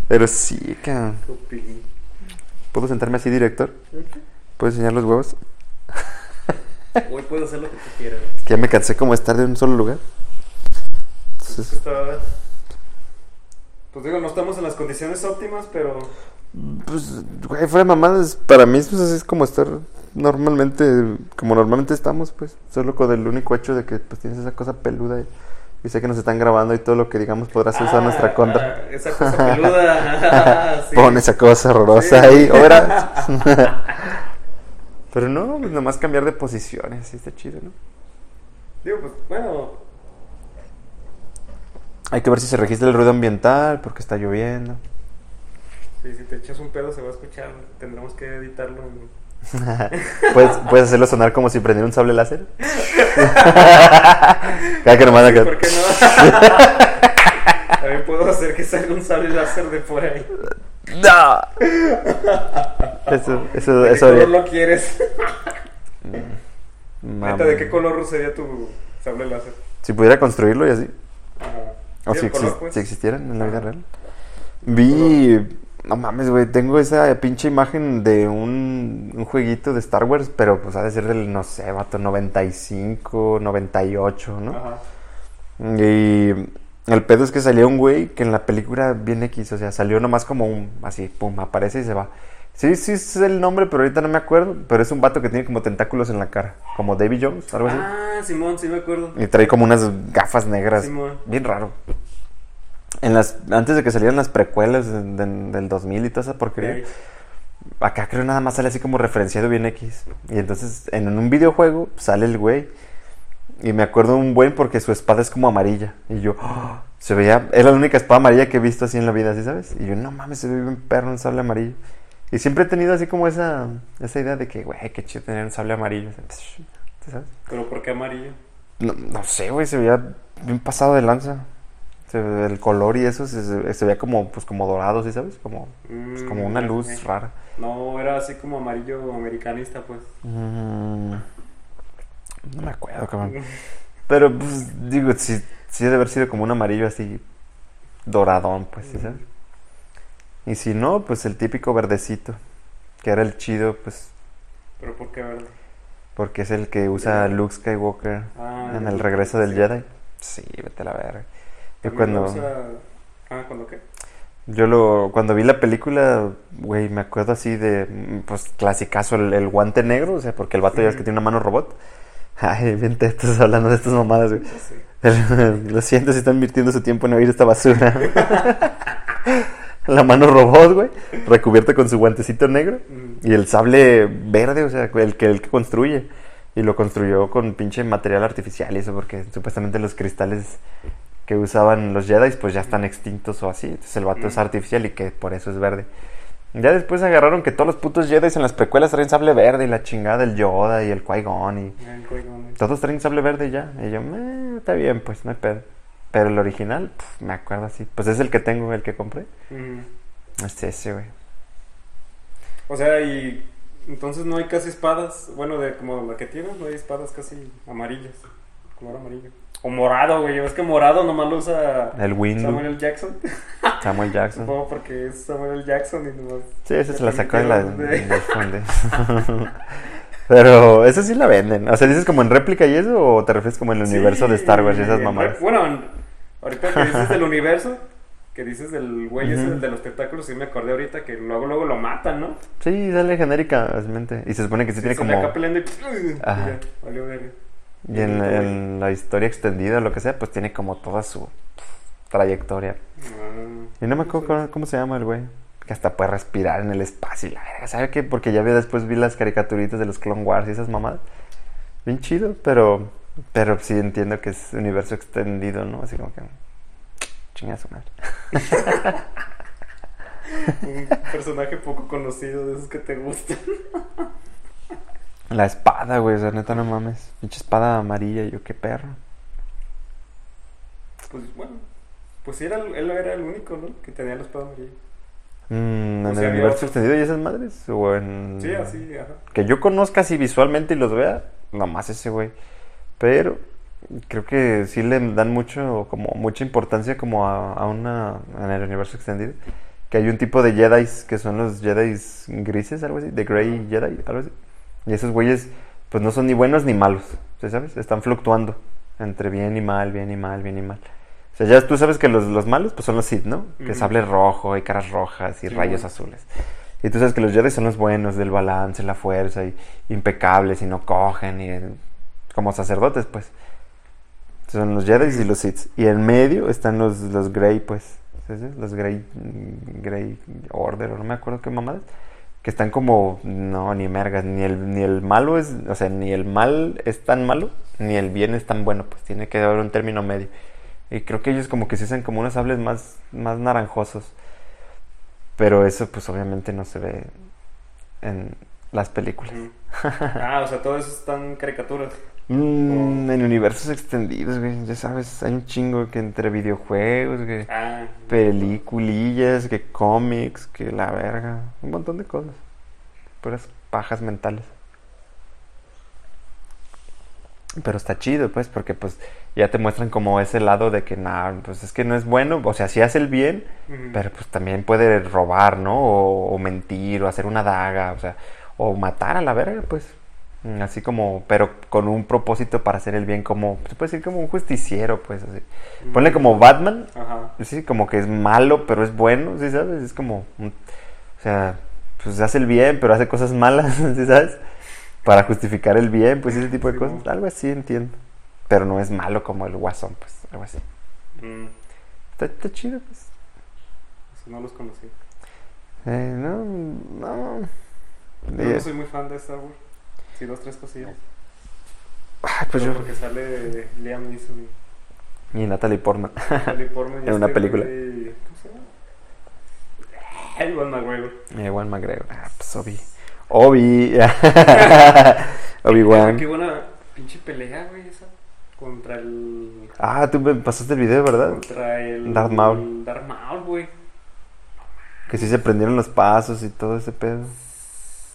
Speaker 1: Pero sí, cabrón. ¿Puedo sentarme así, director? ¿Puedo enseñar los huevos?
Speaker 2: Hoy puedo hacer lo que tú quieras.
Speaker 1: Que ya me cansé como de estar en un solo lugar. Entonces,
Speaker 2: Pues digo, no estamos en las condiciones óptimas, pero
Speaker 1: pues, güey, fuera de mamadas, para mí pues, es como estar normalmente, como normalmente estamos, pues. Solo con el único hecho de que pues tienes esa cosa peluda y, y sé que nos están grabando y todo lo que digamos podrá ser usado a nuestra
Speaker 2: Ah,
Speaker 1: contra.
Speaker 2: ah, esa cosa peluda. sí.
Speaker 1: Pon esa cosa horrorosa
Speaker 2: Sí.
Speaker 1: ahí, ahora. Pero no, pues nomás cambiar de posiciones, así está chido, ¿no?
Speaker 2: Digo, pues bueno,
Speaker 1: Hay que ver si se registra el ruido ambiental, porque está lloviendo.
Speaker 2: Sí, si te echas un pedo se va a escuchar. Tendremos que editarlo. en-
Speaker 1: ¿Puedes, puedes hacerlo sonar como si prendiera un sable láser. Cada que nomás
Speaker 2: Sí,
Speaker 1: acá-
Speaker 2: ¿Por qué no? También puedo hacer que salga un sable láser de por ahí.
Speaker 1: ¡No! Eso, eso,
Speaker 2: ¿De qué
Speaker 1: eso
Speaker 2: color
Speaker 1: haría.
Speaker 2: lo quieres?
Speaker 1: Mam-
Speaker 2: Neta, ¿de qué color sería tu sable láser?
Speaker 1: Si pudiera construirlo y así.
Speaker 2: Ajá.
Speaker 1: O
Speaker 2: ¿Sí,
Speaker 1: si,
Speaker 2: color, pues?
Speaker 1: si existieran en la vida real. Vi. No mames, güey. Tengo esa pinche imagen de un, un jueguito de Star Wars, pero pues ha de ser del, no sé, vato, 95, 98, ¿no?
Speaker 2: Ajá.
Speaker 1: Y el pedo es que salía un güey que en la película bien X, o sea, salió nomás como un, así, pum, aparece y se va. Sí, sí, es el nombre, pero ahorita no me acuerdo. Pero es un vato que tiene como tentáculos en la cara, como Davy Jones, algo así.
Speaker 2: Ah, Simón, sí me acuerdo.
Speaker 1: Y trae como unas gafas negras.
Speaker 2: Simón.
Speaker 1: Bien raro. En las, antes de que salieran las precuelas de- de- del 2000 y toda esa porquería, acá creo nada más sale así como referenciado bien X. Y entonces en un videojuego sale el güey. Y me acuerdo un buen porque su espada es como amarilla. Y yo, ¡ah! se veía, es la única espada amarilla que he visto así en la vida, ¿sí sabes? Y yo, no mames, se ve bien perro un sable amarillo. Y siempre he tenido así como esa, esa idea de que, güey, qué chido tener un sable amarillo. ¿sí ¿Sabes?
Speaker 2: Pero ¿por qué amarillo?
Speaker 1: No, no sé, güey, se veía bien pasado de lanza. El color y eso se, se- veía como, pues, como dorado, ¿sí sabes? Como, pues, como una
Speaker 2: Mm,
Speaker 1: luz rara.
Speaker 2: No, era así como amarillo americanista, pues.
Speaker 1: Mm, no me acuerdo, cabrón. Pero, pues, digo, sí, sí debe haber sido como un amarillo así doradón, pues, ¿sí sabes? Y si no, pues el típico verdecito, que era el chido, pues,
Speaker 2: Pero ¿por qué verde?
Speaker 1: porque es el que usa Luke Skywalker
Speaker 2: Ah,
Speaker 1: en
Speaker 2: el
Speaker 1: el regreso del
Speaker 2: sí.
Speaker 1: Jedi. Sí, vete a la verga. Yo cuando...
Speaker 2: usa- Ah, ¿cuándo qué?
Speaker 1: Yo lo, cuando vi la película, güey, me acuerdo así de, pues, clasicazo, el, el guante negro, o sea, porque el vato ya es que tiene una mano robot. Ay, bien te estás hablando de estas mamadas, güey.
Speaker 2: Sé.
Speaker 1: Lo siento si están invirtiendo su tiempo en oír esta basura. La mano robot, güey, recubierta con su guantecito negro.
Speaker 2: Mm.
Speaker 1: Y el sable verde, o sea, el que, el que construye. Y lo construyó con pinche material artificial y eso, porque supuestamente los cristales que usaban los Jedi, pues ya están extintos o así. Entonces el vato es artificial y que por eso es verde. Ya después agarraron que todos los putos Jedi en las precuelas traen sable verde y la chingada del Yoda y el Qui-Gon y... Todos traen sable verde ya. Y yo, "Eh, está bien, pues no hay pedo. Pero el original, pf, me acuerdo así. Pues es el que tengo, el que compré.
Speaker 2: mm.
Speaker 1: Es ese, güey.
Speaker 2: O sea, y entonces no hay casi espadas, bueno, de como la que tienes, no hay espadas casi amarillas, color amarillo. O morado, güey, es que morado nomás lo usa
Speaker 1: El Windu,
Speaker 2: Samuel
Speaker 1: Samuel,
Speaker 2: L. Jackson.
Speaker 1: Jackson.
Speaker 2: Supongo porque es Samuel L. Jackson y nomás...
Speaker 1: Sí, esa se la
Speaker 2: le
Speaker 1: sacó de la. Pero esa sí la venden. O sea, ¿dices como en réplica y eso? ¿O te refieres como en el
Speaker 2: Sí,
Speaker 1: universo de Star Wars y esas
Speaker 2: en
Speaker 1: mamadas?
Speaker 2: Bueno, en- ahorita que dices del universo, que dices del güey ese
Speaker 1: Ujú.
Speaker 2: de los tentáculos, sí me acordé ahorita que luego luego lo matan, ¿no?
Speaker 1: Sí, sale genéricamente. Y se supone que sí, tiene
Speaker 2: se le
Speaker 1: como...
Speaker 2: acá peleando y...
Speaker 1: Ajá.
Speaker 2: ya, valió verga.
Speaker 1: Y en, en la historia extendida o lo que sea, pues tiene como toda su trayectoria.
Speaker 2: Ah,
Speaker 1: Y no me acuerdo cómo, cómo se llama el güey. Que hasta puede respirar en el espacio y la verga. ¿Sabe qué? Porque ya vi después vi las caricaturitas de los Clone Wars y esas mamadas. Bien chido, pero pero sí entiendo que es universo extendido, ¿no? Así como que chinga su madre.
Speaker 2: Un personaje poco conocido de esos que te gustan.
Speaker 1: La espada, güey, o sea, neta no mames. Pinche espada amarilla, yo qué perro.
Speaker 2: Pues bueno, pues sí, era, el- él era el único, ¿no? Que tenía la espada amarilla.
Speaker 1: Mm, ¿En el universo extendido y esas madres? ¿O en...?
Speaker 2: Sí, así, ajá.
Speaker 1: Que yo conozca así visualmente y los vea, nomás ese güey. Pero creo que sí le dan mucho, como mucha importancia como a, a una, en el universo extendido. Que hay un tipo de Jedi que son los Jedi grises, algo así, de Grey Jedi, algo así. Y esos güeyes, pues no son ni buenos ni malos, ¿sí ¿sabes? Están fluctuando entre bien y mal, bien y mal, bien y mal. O sea, ya tú sabes que los, los malos, pues son los Sith, ¿no? Que
Speaker 2: Ujú.
Speaker 1: sable rojo y caras rojas y
Speaker 2: Sí,
Speaker 1: rayos
Speaker 2: bueno.
Speaker 1: azules. Y tú sabes que los Jedi son los buenos, del balance, la fuerza, y impecables, y no cogen, y como sacerdotes, pues. Son los Jedi y los Sith. Y en medio están los, los Grey, pues. ¿sí, sí? Los Grey, Grey Order, o no me acuerdo qué mamadas. Que están como, no, ni mergas, ni el, ni el malo es, o sea, ni el mal es tan malo, ni el bien es tan bueno, pues tiene que haber un término medio. Y creo que ellos como que se hacen como unos sables más, más naranjosos. Pero eso pues obviamente no se ve en las películas.
Speaker 2: Ah, o sea, todo eso están caricaturas.
Speaker 1: Mm, en universos extendidos, güey, ya sabes, hay un chingo que entre videojuegos, que
Speaker 2: Ah,
Speaker 1: peliculillas, que cómics, que la verga, un montón de cosas. Puras pajas mentales. Pero está chido, pues, porque pues ya te muestran como ese lado de que nada, pues es que no es bueno, o sea, sí hace el bien, pero pues también puede robar, ¿no? O, o mentir, o hacer una daga, o sea, o matar a la verga, pues. Mm, Así como, pero con un propósito para hacer el bien, como, se puede decir como un justiciero, pues, así. Ponle como Batman,
Speaker 2: Ajá.
Speaker 1: sí, como que es malo, pero es bueno, ¿sí sabes? Es como, un- o sea, pues hace el bien, pero hace cosas malas, ¿sí sabes? Para justificar el bien, pues ese tipo de cosas. Algo así entiendo. Pero no es malo como el guasón, pues, algo así.
Speaker 2: Mm,
Speaker 1: Está, está chido, pues.
Speaker 2: eso no los conocí.
Speaker 1: Eh, no, no.
Speaker 2: Yo no soy muy fan de Star Wars. Sí, dos, tres cosillas.
Speaker 1: ay, pues
Speaker 2: Pero
Speaker 1: yo.
Speaker 2: Porque sale Liam Neeson y
Speaker 1: Y Natalie Portman.
Speaker 2: Natalie Portman y
Speaker 1: En una
Speaker 2: este
Speaker 1: película.
Speaker 2: güey- ¿Cómo se llama? Ewan McGregor.
Speaker 1: Eh, Juan McGregor. Ah, pues Obi. Obi.
Speaker 2: Qué
Speaker 1: Obi-Wan.
Speaker 2: buena pinche pelea, güey, esa. Contra el.
Speaker 1: Ah, tú me pasaste el video, ¿verdad?
Speaker 2: Contra el.
Speaker 1: Darth Maul.
Speaker 2: Darth Maul, güey.
Speaker 1: Que sí se prendieron los pasos y todo ese pedo.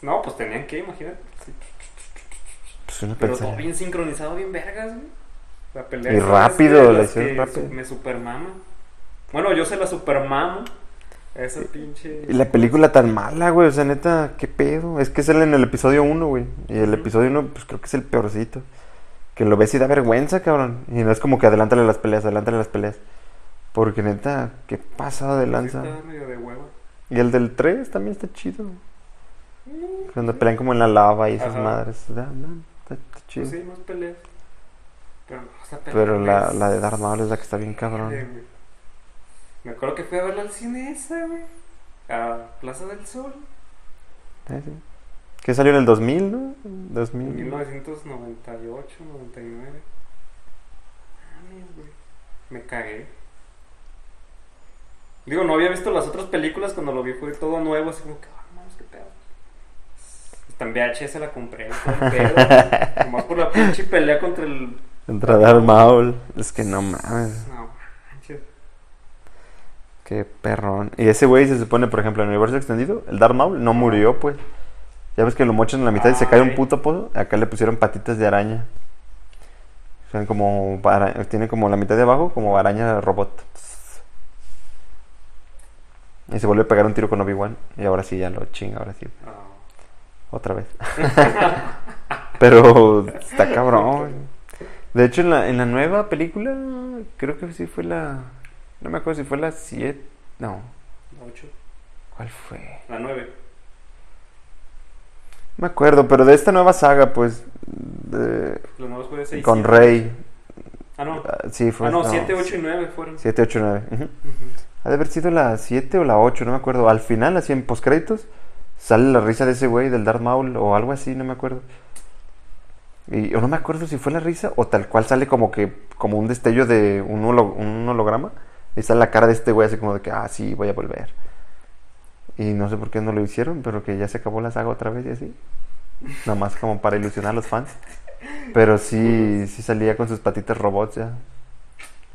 Speaker 2: No, pues tenían que, imagínate. Sí.
Speaker 1: Pues una
Speaker 2: Pero todo bien sincronizado, bien vergas, güey. La pelea.
Speaker 1: Y
Speaker 2: es
Speaker 1: rápido, la hicieron rápido.
Speaker 2: Me supermama. Bueno, yo sé la supermama. Esa pinche.
Speaker 1: Y la película tan mala, güey. O sea, neta, ¿qué pedo? Es que sale en el episodio 1, güey. Y el episodio 1, pues creo que es el peorcito. Que lo ves y da vergüenza, cabrón. Y no es como que adelántale las peleas, adelántale las peleas. Porque neta, ¿qué pasado de
Speaker 2: Sí
Speaker 1: lanza?
Speaker 2: está medio de hueva.
Speaker 1: Y el del 3 también está chido. Cuando pelean como en la lava y esas
Speaker 2: Ajá.
Speaker 1: madres. Da- da- Está, está chido.
Speaker 2: Pues sí, más peleas. Pero, no, esa pelea
Speaker 1: Pero la, la de Darth Maul es la que está bien cabrón.
Speaker 2: Güey. Me acuerdo que fui a verla al cine esa, güey. A Plaza del Sol.
Speaker 1: Eh, sí. Que salió en el 2000, ¿no?
Speaker 2: En
Speaker 1: 2000.
Speaker 2: 1998, 99. Mames, güey. Me cagué. Digo, no había visto las otras películas cuando lo vi, fue todo nuevo, así como que, ah, mames, qué pedo. En VHS la compré, pedo. Nomás por la pinche pelea contra el.
Speaker 1: Contra Darth Maul. Es que no mames.
Speaker 2: No, manches.
Speaker 1: Qué perrón. Y ese güey se supone, por ejemplo, en el universo extendido, el Darth Maul no murió, pues. Ya ves que lo mochan en la mitad y se cae un puto pozo. Acá le pusieron patitas de araña. Son como. ara- Tiene como la mitad de abajo, como araña robot. Y se vuelve a pegar un tiro con Obi-Wan. Y ahora sí, ya lo chinga, ahora sí.
Speaker 2: Ah.
Speaker 1: Otra vez. Pero está cabrón. De hecho, en la, en la nueva película, creo que sí fue la. No me acuerdo si fue la 7. No,
Speaker 2: La 8.
Speaker 1: ¿cuál fue?
Speaker 2: La 9.
Speaker 1: No me acuerdo, pero de esta nueva saga, pues. de-
Speaker 2: Los nuevos fue de 6.
Speaker 1: con Rey.
Speaker 2: Ah, no.
Speaker 1: Ah, Sí, fue.
Speaker 2: Ah, no, 7, 8 y 9 fueron.
Speaker 1: 7, 8, 9.
Speaker 2: Ujú.
Speaker 1: Ha de haber sido la 7 o la 8, no me acuerdo. Al final, así en postcréditos, sale la risa de ese güey, del Darth Maul, o algo así, no me acuerdo. Y o no me acuerdo si fue la risa o tal cual sale como que, como un destello de un, holo- un holograma. Y sale la cara de este güey así como de que, ah, sí, voy a volver. Y no sé por qué no lo hicieron, pero que ya se acabó la saga otra vez y así. Nada más como para ilusionar a los fans. Pero sí, sí salía con sus patitas robots ya.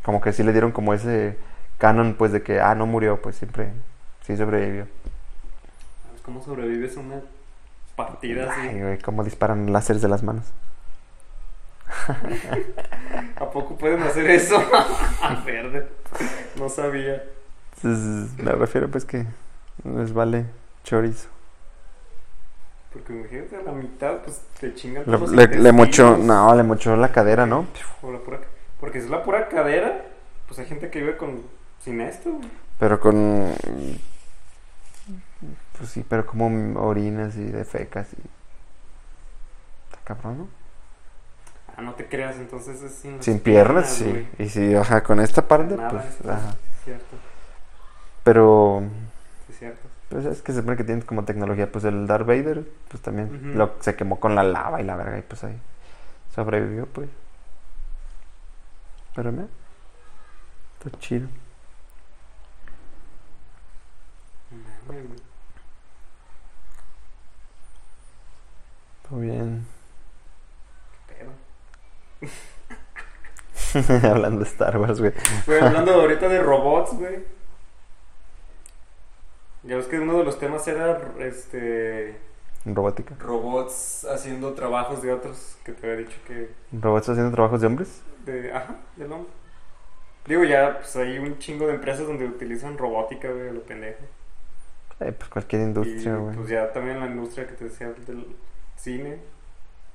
Speaker 1: Como que sí le dieron como ese canon, pues, de que, ah, no murió, pues siempre, sí sobrevivió.
Speaker 2: ¿Cómo sobrevives a una partida así?
Speaker 1: Ay, güey, cómo disparan láseres de las manos.
Speaker 2: ¿A poco pueden hacer eso? Verde. No sabía.
Speaker 1: Me refiero, pues, que les vale chorizo.
Speaker 2: Porque imagínate a la mitad, pues te chingan
Speaker 1: Le,
Speaker 2: todos
Speaker 1: le, le mochó, no, le mochó la cadera, ¿no?
Speaker 2: Por la pura- porque si es la pura cadera, pues hay gente que vive con sin esto. güey.
Speaker 1: Pero con. Pues sí, pero como orinas y defecas y. Está cabrón, ¿no?
Speaker 2: Ah, no te creas, entonces es sin,
Speaker 1: Sin piernas, sí.
Speaker 2: güey.
Speaker 1: Y sí, ajá, con esta parte,
Speaker 2: Nada,
Speaker 1: pues.
Speaker 2: es
Speaker 1: Ajá.
Speaker 2: cierto,
Speaker 1: Pero.
Speaker 2: es cierto.
Speaker 1: Pues es que se supone que tienen como tecnología. Pues el Darth Vader, pues también
Speaker 2: Ujú.
Speaker 1: lo, se quemó con la lava y la verga, y pues ahí sobrevivió, pues. Pero mira, está chido.
Speaker 2: Mames, güey.
Speaker 1: Todo bien.
Speaker 2: Qué pedo.
Speaker 1: Hablando de Star Wars, güey.
Speaker 2: Güey, hablando ahorita de robots, güey. Ya ves que uno de los temas era este
Speaker 1: Robótica.
Speaker 2: robots haciendo trabajos de otros que te había dicho que
Speaker 1: ¿Robots haciendo trabajos de hombres?
Speaker 2: de ajá, del hombre. Digo, ya pues hay un chingo de empresas donde utilizan robótica, güey, lo pendejo.
Speaker 1: Eh, pues cualquier industria,
Speaker 2: y
Speaker 1: güey.
Speaker 2: pues ya también la industria que te decía del cine,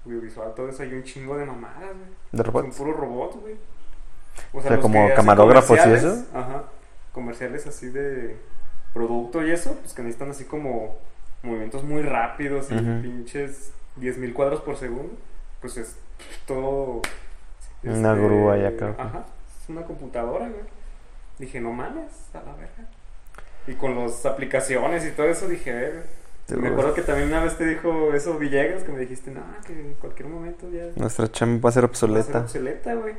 Speaker 2: audiovisual, todo eso hay un chingo de mamadas, güey.
Speaker 1: ¿De
Speaker 2: Son
Speaker 1: robots?
Speaker 2: puros robots, güey.
Speaker 1: O sea,
Speaker 2: los
Speaker 1: como camarógrafos y eso.
Speaker 2: Ajá. Comerciales así de producto y eso, pues que necesitan así como movimientos muy rápidos y
Speaker 1: Ujú.
Speaker 2: pinches 10.000 cuadros por segundo. Pues es todo. este,
Speaker 1: Una grúa y acá.
Speaker 2: Ajá. Es una computadora, güey. Dije, no mames, a la verga. Y con las aplicaciones y todo eso dije, verga.
Speaker 1: Te
Speaker 2: Me acuerdo que también una vez te dijo eso Villegas, que me dijiste, no, que en cualquier momento ya
Speaker 1: Nuestra chamba va a ser
Speaker 2: va a ser
Speaker 1: obsoleta.
Speaker 2: obsoleta, güey.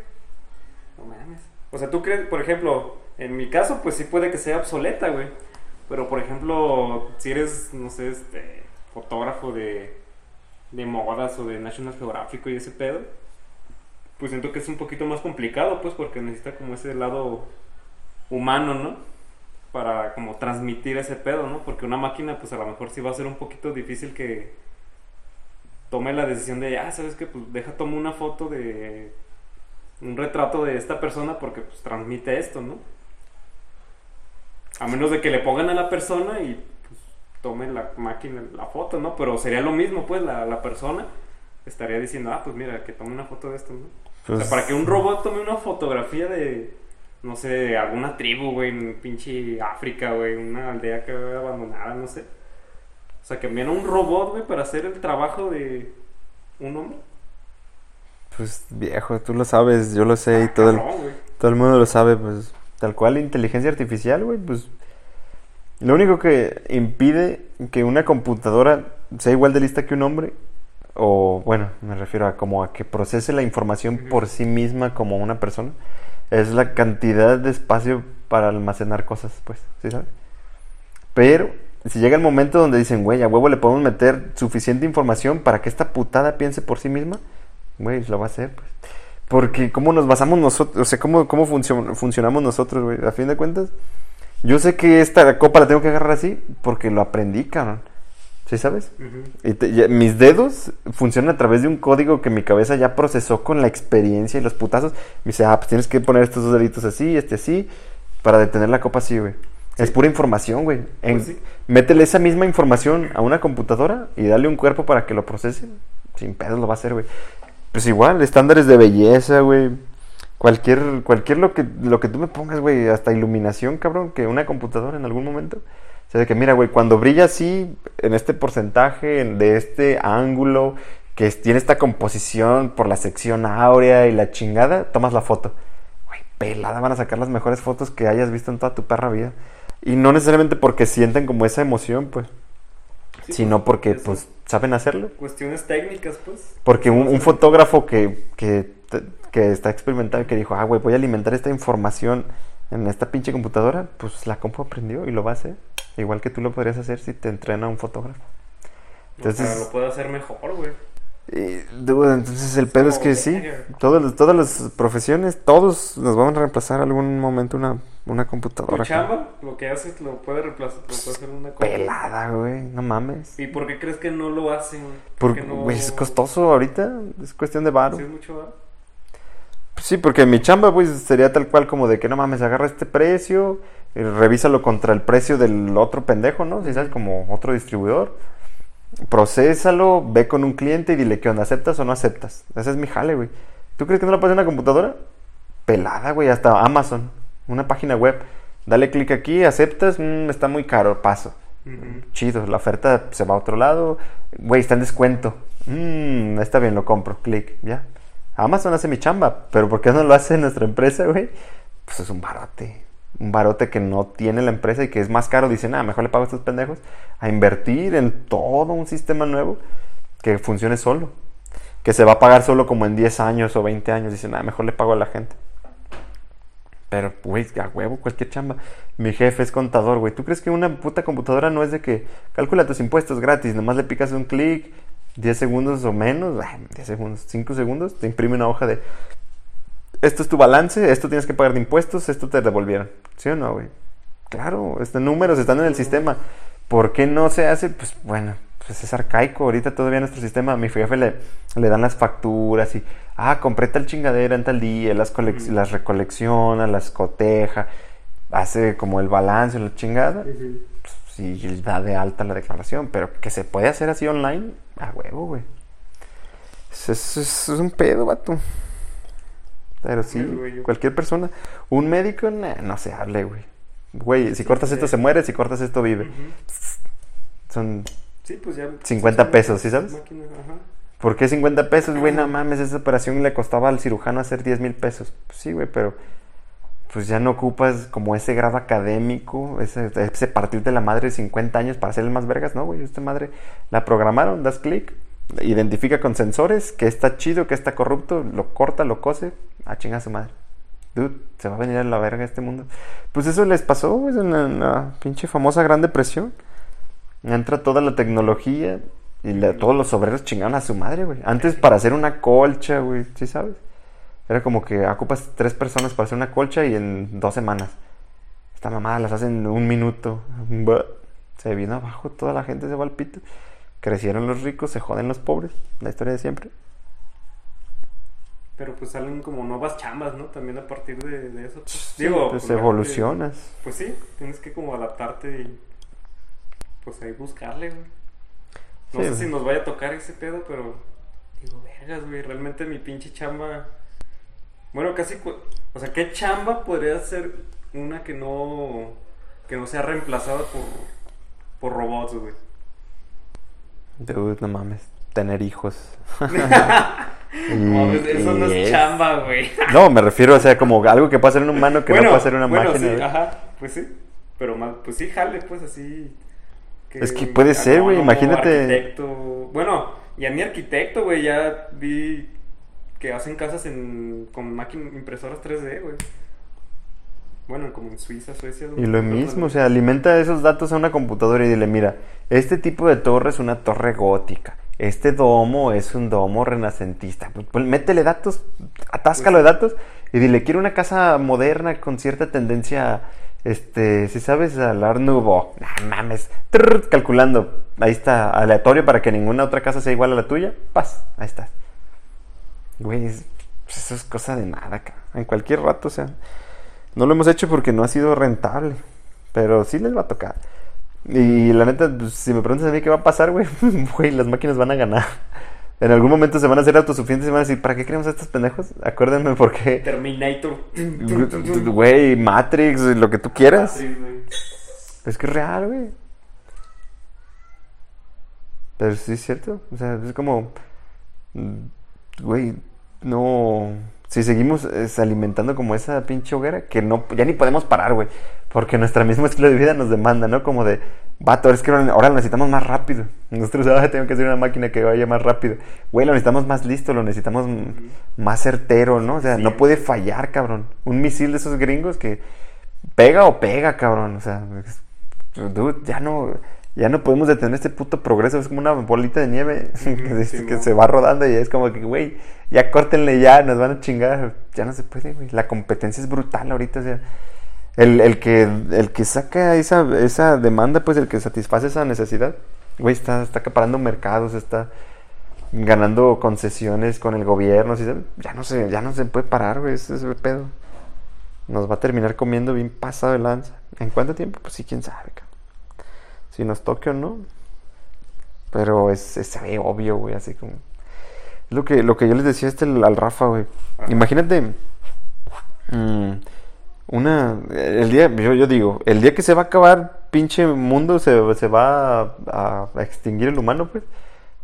Speaker 2: No mames. O sea, tú crees, por ejemplo, en mi caso, pues sí puede que sea obsoleta, güey. Pero, por ejemplo, si eres, no sé, este, fotógrafo de, de modas o de National Geographic y ese pedo, pues siento que es un poquito más complicado, pues, porque necesita como ese lado humano, ¿no? Para como transmitir ese pedo, ¿no? Porque una máquina, pues a lo mejor sí va a ser un poquito difícil que tome la decisión de, ah, ¿sabes qué? Pues deja, tomo una foto de un retrato de esta persona porque pues transmite esto, ¿no? A menos de que le pongan a la persona y pues, tome la máquina la foto, ¿no? Pero sería lo mismo, pues, la, la persona estaría diciendo, ah, pues mira, que tome una foto de esto, ¿no? o
Speaker 1: Pues,
Speaker 2: sea, para que un robot tome una fotografía de, no sé, alguna tribu, güey, en pinche África, güey, una aldea que abandonada, no sé. O sea, que envían a un robot, güey, para hacer el trabajo de un hombre.
Speaker 1: Pues viejo, tú lo sabes, yo lo sé y todo el, todo el mundo lo sabe, pues tal cual inteligencia artificial, güey, pues lo único que impide que una computadora sea igual de lista que un hombre, o bueno, me refiero a como a que procese la información por sí misma como una persona, es la cantidad de espacio para almacenar cosas, pues, ¿sí sabes? Pero si llega el momento donde dicen, güey, a huevo le podemos meter suficiente información para que esta putada piense por sí misma, güey, lo va a hacer, pues. Porque cómo nos basamos nosotros, o sea, cómo, cómo funcio- funcionamos nosotros, güey, a fin de cuentas. Yo sé que esta copa la tengo que agarrar así porque lo aprendí, cabrón. ¿Sí sabes? Y te- ya- mis dedos funcionan a través de un código que mi cabeza ya procesó con la experiencia y los putazos. Me dice, ah, pues tienes que poner estos dos deditos así, este así, para detener la copa así, güey. Es pura información, güey. En-
Speaker 2: Pues sí.
Speaker 1: Métele esa misma información a una computadora y dale un cuerpo para que lo procese. Sin pedos lo va a hacer, güey. Pues igual, estándares de belleza, güey. Cualquier, cualquier lo que, lo que tú me pongas, güey, hasta iluminación, cabrón, que una computadora en algún momento. O sea, de que mira, güey, cuando brilla así, en este porcentaje, en- de este ángulo, que tiene esta composición por la sección áurea y la chingada, tomas la foto. Güey, pelada, van a sacar las mejores fotos que hayas visto en toda tu perra vida. Y no necesariamente porque sienten como esa emoción, pues,
Speaker 2: Sí,
Speaker 1: sino
Speaker 2: pues,
Speaker 1: porque,
Speaker 2: eso.
Speaker 1: pues, saben hacerlo.
Speaker 2: Cuestiones técnicas, pues.
Speaker 1: Porque un, fotógrafo que, que, que está experimentado y que dijo, ah, güey, voy a alimentar esta información en esta pinche computadora, pues la compu aprendió y lo va a hacer. Igual que tú lo podrías hacer si te entrena un fotógrafo.
Speaker 2: o sea,
Speaker 1: entonces-
Speaker 2: lo puede hacer mejor, güey.
Speaker 1: Y, dude, entonces el pedo es que sí,
Speaker 2: verga.
Speaker 1: todas, las- profesiones, todos nos van a reemplazar algún momento una, una
Speaker 2: Tu
Speaker 1: computadora.
Speaker 2: chamba, lo que haces, lo puede reemplazar, lo puede hacer una cosa.
Speaker 1: Pelada, güey, no mames.
Speaker 2: ¿Y por qué crees que no lo hacen?
Speaker 1: Porque,
Speaker 2: no-
Speaker 1: es costoso ahorita, es cuestión de varo.
Speaker 2: ¿Sí es mucho varo?
Speaker 1: Sí, porque mi chamba, pues, sería tal cual como de que no mames, agarra este precio, y revísalo contra el precio del otro pendejo, ¿no? Si sabes, como otro distribuidor. Procésalo, ve con un cliente y dile qué onda, ¿aceptas o no aceptas? Ese es mi jale, güey. ¿Tú crees que no lo puedes hacer en una computadora? Pelada, güey, hasta Amazon, una página web. Dale clic aquí, aceptas, Mm, está muy caro, paso. Chido, la oferta se va a otro lado. Güey, está en descuento. Mm, está bien, lo compro. Clic, ya. Amazon hace mi chamba, pero ¿por qué no lo hace nuestra empresa, güey? Pues es un barote. Un barote que no tiene la empresa y que es más caro. Dicen, ah, mejor le pago a estos pendejos a invertir en todo un sistema nuevo que funcione solo. Que se va a pagar solo como en 10 años o 20 años. Dicen, ah, mejor le pago a la gente. Pero, güey, a huevo, cualquier chamba. Mi jefe es contador, güey. ¿Tú crees que una puta computadora no es de que calcula tus impuestos gratis? Nomás le picas un clic, 10 segundos o menos, ay, 10 segundos, 5 segundos, te imprime una hoja de esto es tu balance, esto tienes que pagar de impuestos, esto te devolvieron. ¿Sí o no, güey? Claro, estos números están en el sistema. ¿Por qué no se hace? Pues bueno, pues es arcaico. Ahorita todavía nuestro sistema, a mi jefe le, le dan las facturas y, ah, compré tal chingadera en tal día, las, las recolecciona, las coteja, hace como el balance, la chingada.
Speaker 2: Ujú.
Speaker 1: Pues, y da de alta la declaración, pero que se puede hacer así online, a huevo, güey. Es, es- es- es un pedo, vato. Pero sí, cualquier persona. Un médico, nah, no se hable, güey. Güey, si cortas esto se muere, si cortas esto vive. Son
Speaker 2: Sí, pues ya.
Speaker 1: 50 pesos, ¿sí sabes?
Speaker 2: Máquina, ajá.
Speaker 1: ¿Por qué 50 pesos, güey? No mames, esa operación le costaba al cirujano hacer 10 mil pesos. Pues sí, güey, pero pues ya no ocupas como ese grado académico, ese, ese partir de la madre de 50 años para hacerle más vergas, ¿no, güey? Esta madre la programaron, das clic, identifica con sensores que está chido, que está corrupto, lo corta, lo cose, a chinga su madre. Dude, se va a venir a la verga este mundo. Pues eso les pasó, güey, en la, en la pinche famosa Gran Depresión. Entra toda la tecnología y la- todos los obreros chingaron a su madre, güey. Antes para hacer una colcha, güey, ¿sí sabes? Era como que ocupas tres personas para hacer una colcha y en dos semanas. Esta mamada las hacen en un minuto. Se vino abajo, toda la gente se va al pito. Crecieron los ricos, se joden los pobres. La historia de siempre.
Speaker 2: Pero pues salen como nuevas chambas, ¿no? También a partir de, de eso. pues.
Speaker 1: Sí,
Speaker 2: Digo,
Speaker 1: pues
Speaker 2: gente-
Speaker 1: evolucionas.
Speaker 2: Pues sí, tienes que como adaptarte y pues ahí buscarle, güey. No
Speaker 1: Sí,
Speaker 2: sé
Speaker 1: güey.
Speaker 2: si nos vaya a tocar ese pedo, pero digo, vergas, güey, realmente mi pinche chamba. Bueno, casi, o sea, ¿qué chamba podría ser una que no que no sea reemplazada por por robots, güey?
Speaker 1: Dude, no mames. Tener hijos. Y-
Speaker 2: No, pues, eso no
Speaker 1: y
Speaker 2: es
Speaker 1: es-
Speaker 2: chamba, güey.
Speaker 1: No, me refiero, o sea, como algo que puede hacer un humano que no
Speaker 2: Bueno,
Speaker 1: puede hacer una
Speaker 2: bueno,
Speaker 1: máquina.
Speaker 2: sí, ajá, pues sí. Pero más, pues sí, jale, pues así.
Speaker 1: Es que puede ser, güey, imagínate.
Speaker 2: Arquitecto. Bueno, ya ni arquitecto, güey, ya vi que hacen casas en, con máquinas impresoras 3D, güey. Bueno, como en Suiza, Suecia.
Speaker 1: Y lo mismo, o sea, alimenta esos datos a una computadora y dile, mira, este tipo de torre es una torre gótica, este domo es un domo renacentista. Pues, pues, métele datos, atáscalo de datos y dile, quiero una casa moderna con cierta tendencia, este, si sabes, al Art Nouveau. Nah, mames, Trrr, calculando, ahí está, aleatorio para que ninguna otra casa sea igual a la tuya, paz, ahí estás. Güey, es- pues, eso es cosa de nada, cabrón. En cualquier rato, o sea. No lo hemos hecho porque no ha sido rentable. Pero sí les va a tocar. Y la neta, pues, si me preguntas a mí qué va a pasar, güey, güey, las máquinas van a ganar. En algún momento se van a hacer autosuficientes y van a decir, ¿para qué queremos a estos pendejos? Acuérdenme por qué.
Speaker 2: Terminator.
Speaker 1: Güey, Matrix, lo que tú quieras.
Speaker 2: Matrix, güey.
Speaker 1: Es que es real, güey. Pero sí es cierto. O sea, es como. mm, Güey, no. Si seguimos alimentando como esa pinche hoguera, que no, ya ni podemos parar, güey. Porque nuestra mismo estilo de vida nos demanda, ¿no? Como de, vato, es que ahora lo necesitamos más rápido. Nosotros ahora tenemos que hacer una máquina que vaya más rápido. Güey, lo necesitamos más listo, lo necesitamos más certero, ¿no? O sea, no puede fallar, cabrón. Un misil de esos gringos que pega o pega, cabrón. O sea, dude, ya no, ya no podemos detener este puto progreso. Es como una bolita de nieve que, se-
Speaker 2: sí,
Speaker 1: que
Speaker 2: mo.
Speaker 1: se va rodando y es como que, güey, ya córtenle ya, nos van a chingar. Ya no se puede, güey. La competencia es brutal ahorita, o sea. El, el que, el que saca esa, esa demanda, pues el que satisface esa necesidad, güey, está, está acaparando mercados, está ganando concesiones con el gobierno, ¿sí ya no se, ya no se puede parar, güey, ese es el pedo. Nos va a terminar comiendo bien pasado de lanza. ¿En cuánto tiempo? Pues sí, quién sabe, cabrón. Si nos toque o no. Pero es, es- se ve obvio, güey, así como. Es lo que, lo que yo les decía este al Rafa, güey.
Speaker 2: Ajá.
Speaker 1: Imagínate. mm, una. El día. Yo, yo digo, el día que se va a acabar, pinche mundo, se, se va a, a extinguir el humano, pues.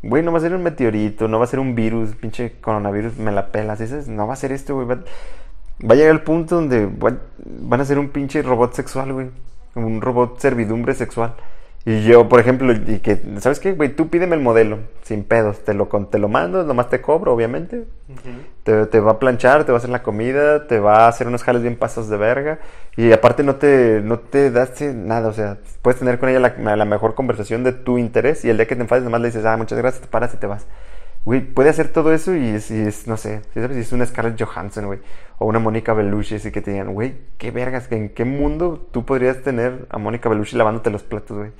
Speaker 1: Güey, no va a ser un meteorito, no va a ser un virus, pinche coronavirus, me la pelas. No va a ser esto, güey. Va, va a llegar el punto donde va- van a ser un pinche robot sexual, güey. Un robot servidumbre sexual. Y yo, por ejemplo, y que, ¿sabes qué, güey? Tú pídeme el modelo, sin pedos. Te lo, te lo mando, nomás te cobro, obviamente. Te, te va a planchar, te va a hacer la comida, te va a hacer unos jales bien pasos de verga. Y aparte no te, no te das nada, o sea, puedes tener con ella la, la mejor conversación de tu interés. Y el día que te enfades, nomás le dices, ah, muchas gracias, te paras y te vas. Güey, puede hacer todo eso y es, y es, no sé, ¿sí ¿sabes? Es una Scarlett Johansson, güey. O una Mónica Bellucci, así que te digan, güey, qué vergas, ¿en qué mundo tú podrías tener a Mónica Bellucci lavándote los platos, güey?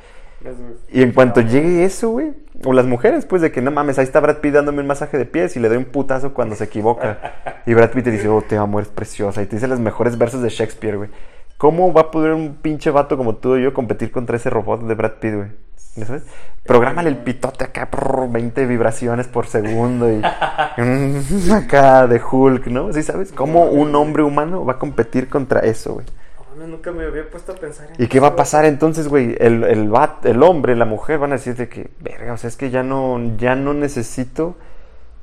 Speaker 1: Y en cuanto llegue eso, güey, o las mujeres, pues de que no mames, ahí está Brad Pitt dándome un masaje de pies y le doy un putazo cuando se equivoca. Y Brad Pitt te dice, oh, te amo, eres preciosa. Y te dice los mejores versos de Shakespeare, güey. ¿Cómo va a poder un pinche vato como tú y yo competir contra ese robot de Brad Pitt, güey? ¿Ya sabes? Prográmale el pitote acá, prrr, 20 vibraciones por segundo y mm, acá de Hulk, ¿no? ¿Sí sabes? ¿Cómo un hombre humano va a competir contra eso, güey?
Speaker 2: No, nunca me había puesto a pensar en
Speaker 1: ¿Y qué va a pasar entonces, güey? El, el, el hombre, la mujer van a decir de que, verga, o sea, es que ya no, ya no necesito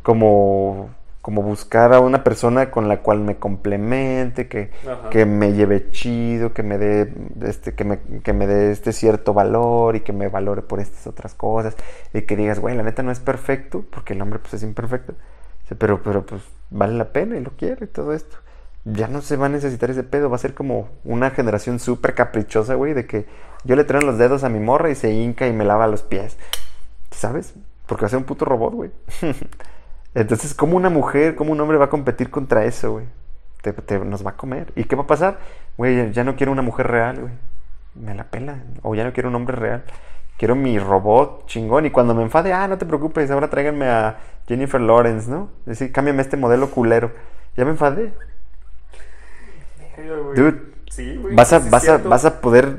Speaker 1: como, como buscar a una persona con la cual me complemente, que, que me lleve chido, que me dé este, que me, que me dé este cierto valor y que me valore por estas otras cosas. Y que digas, güey, la neta no es perfecto, porque el hombre pues es imperfecto. Pero, pero pues vale la pena y lo quiere y todo esto. Ya no se va a necesitar ese pedo, va a ser como una generación súper caprichosa, güey, de que yo le traigo los dedos a mi morra y se hinca y me lava los pies. ¿Sabes? Porque va a ser un puto robot, güey. Entonces, ¿cómo una mujer, cómo un hombre va a competir contra eso, güey? Te- te- nos va a comer. ¿Y qué va a pasar? Güey, ya no quiero una mujer real, güey. Me la pela. O ya no quiero un hombre real. Quiero mi robot chingón. Y cuando me enfade, ah, no te preocupes, ahora tráiganme a Jennifer Lawrence, ¿no? Es decir, cámbiame este modelo culero. Ya me enfadé. Dude,
Speaker 2: Sí, güey.
Speaker 1: Vas a, vas, a, vas a poder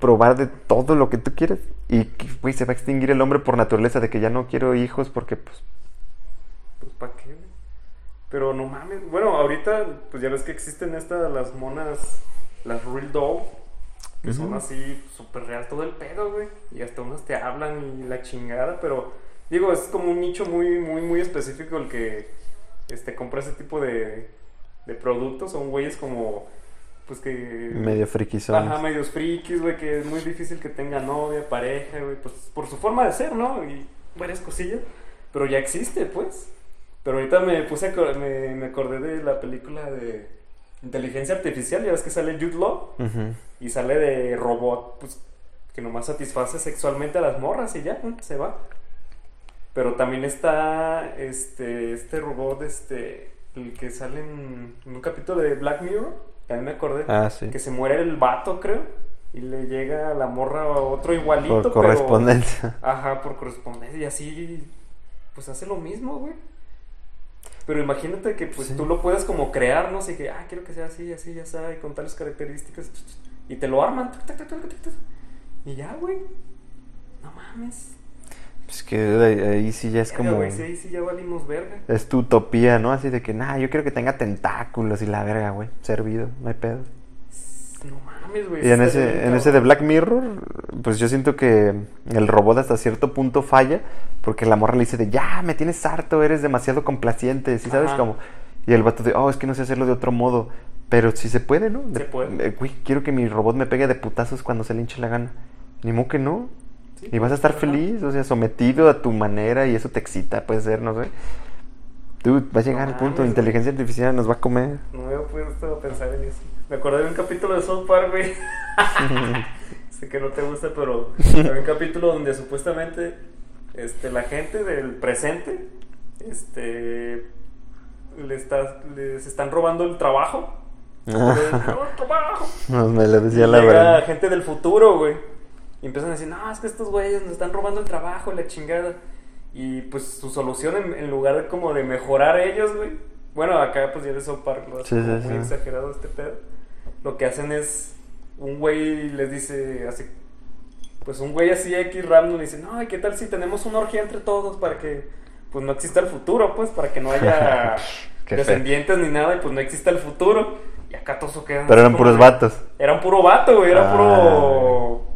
Speaker 1: probar de todo lo que tú quieras. Y, güey, se va a extinguir el hombre por naturaleza de que ya no quiero hijos porque, Pues,
Speaker 2: ¿para qué? Pero no mames. Bueno, ahorita, pues ya ves que existen estas, las monas, las Real Doll, que son así súper real todo el pedo, güey. Y hasta unas te hablan y la chingada, pero digo, es como un nicho muy, muy, muy específico el que este, compra ese tipo de, de productos. Son güeyes como, pues que...
Speaker 1: Medio friquizones.
Speaker 2: Ajá, medios frikis, güey, que es muy difícil que tenga novia, pareja, güey, pues por su forma de ser, ¿no? Y varias cosillas. Pero ya existe, pues. Pero ahorita me puse, a me, me acordé de la película de inteligencia artificial, ya ves que sale Jude Law y sale de robot, pues que nomás satisface sexualmente a las morras y ya, se va. Pero también está este este robot, este, el que sale en, en un capítulo de Black Mirror, también me acordé,
Speaker 1: Ah, sí.
Speaker 2: que se muere el vato, creo, y le llega a la morra otro igualito,
Speaker 1: Por
Speaker 2: pero-
Speaker 1: correspondencia.
Speaker 2: Ajá, por correspondencia. Y así, pues hace lo mismo, güey. Pero imagínate que pues
Speaker 1: Sí.
Speaker 2: tú lo puedes como crear, ¿no? Así que, ah, quiero que sea así, así, ya sabe, con tales características. Y te lo arman. Y ya, güey. No mames.
Speaker 1: Pues que ahí, ahí sí ya es
Speaker 2: Verga,
Speaker 1: como...
Speaker 2: sí, sí, ya valimos verga.
Speaker 1: Es tu utopía, ¿no? Así de que, nah, yo quiero que tenga tentáculos y la verga, güey. Servido, no hay pedo.
Speaker 2: No mames, güey.
Speaker 1: Y en ese,
Speaker 2: bien
Speaker 1: en ese de. Black Mirror, pues yo siento que el robot hasta cierto punto falla, porque la morra le dice de, ya, me tienes harto, eres demasiado complaciente, ¿sí sabes
Speaker 2: Ajá.
Speaker 1: cómo? Y el vato de, oh, es que no sé hacerlo de otro modo. Pero sí se puede, ¿no? De-
Speaker 2: Se puede.
Speaker 1: eh, Güey, quiero que mi robot me pegue de putazos cuando se le hinche la gana. Ni modo que no.
Speaker 2: Sí,
Speaker 1: Y vas a estar feliz, o sea, sometido a tu manera y eso te excita, puede ser, no sé. Dude, va a llegar
Speaker 2: No
Speaker 1: el punto,
Speaker 2: mames,
Speaker 1: inteligencia artificial nos va a comer.
Speaker 2: No me había puesto a pensar en eso. Me acordé de un capítulo de South Park, güey. sé que no te gusta, pero hay un capítulo donde supuestamente este, la gente del presente este, le está, les están robando el trabajo. El trabajo.
Speaker 1: No, me lo
Speaker 2: Y
Speaker 1: decía la
Speaker 2: llega
Speaker 1: verdad.
Speaker 2: gente del futuro, güey. Y empiezan a decir, no, es que estos güeyes nos están robando el trabajo la chingada. Y pues su solución, en, en lugar de como de mejorar ellos, güey. Bueno, acá pues ya de South Park, hace
Speaker 1: Sí, sí,
Speaker 2: muy
Speaker 1: sí.
Speaker 2: exagerado este pedo. Lo que hacen es, un güey les dice así, pues un güey así X random le dice, no, ¿y qué tal si tenemos una orgía entre todos para que pues no exista el futuro, pues, para que no haya descendientes ni nada y pues no exista el futuro? Y acá todos se quedan
Speaker 1: Pero eran puros vatos.
Speaker 2: era un puro vato, güey. Era
Speaker 1: Ah.
Speaker 2: puro.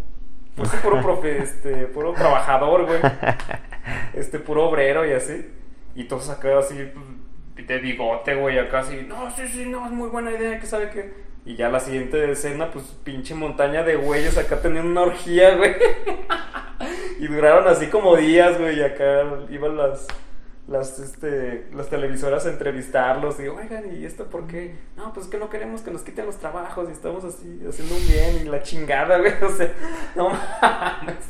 Speaker 2: Pues sí, puro profe, este, puro trabajador, güey. Este, puro obrero y así. Y todos acá así, pues, de bigote, güey, acá así. No, sí, sí, no, es muy buena idea, que sabe qué. Y ya la siguiente escena, pues pinche montaña de güeyes acá teniendo una orgía, güey. y duraron así como días, güey. Y acá iban las, las, este, las televisoras a entrevistarlos. Y, oigan, ¿y esto por qué? No, pues es que no queremos que nos quiten los trabajos y estamos así haciendo un bien y la chingada, güey. O sea, no mames.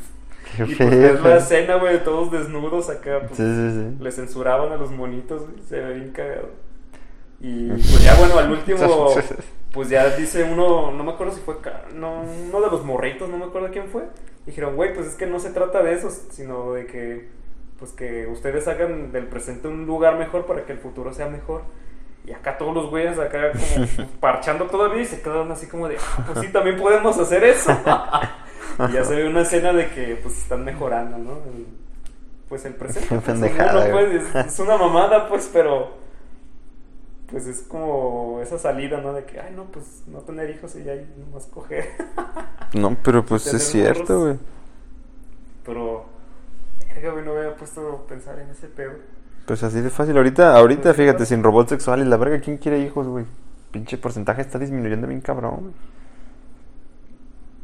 Speaker 1: Qué
Speaker 2: Y pues es la escena, güey, de todos desnudos acá. Pues,
Speaker 1: Sí, sí, sí.
Speaker 2: Le censuraban a los monitos, güey. Se ve bien cagado. Y pues ya, bueno, al último, pues ya dice uno, no me acuerdo si fue no, uno de los morritos, no me acuerdo quién fue. Dijeron, güey, pues es que no se trata de eso, sino de que, pues que ustedes hagan del presente un lugar mejor para que el futuro sea mejor. Y acá todos los güeyes acá como parchando todavía y se quedan así como de, "Ah, pues sí, también podemos hacer eso. y ya se ve una escena de que pues están mejorando, ¿no? El- pues el presente. Pues, pues, es, es una mamada, pues, pero pues es como esa salida, ¿no? De que, ay, no, pues no tener hijos y ya nomás coger.
Speaker 1: No, pero pues es cierto, güey.
Speaker 2: Pero, verga, güey, no me había puesto a pensar en ese pedo.
Speaker 1: Pues así de fácil. Ahorita, ahorita,
Speaker 2: Pues
Speaker 1: fíjate, sin robot sexual y la verga, ¿quién quiere hijos, güey? Pinche porcentaje está disminuyendo bien cabrón, güey.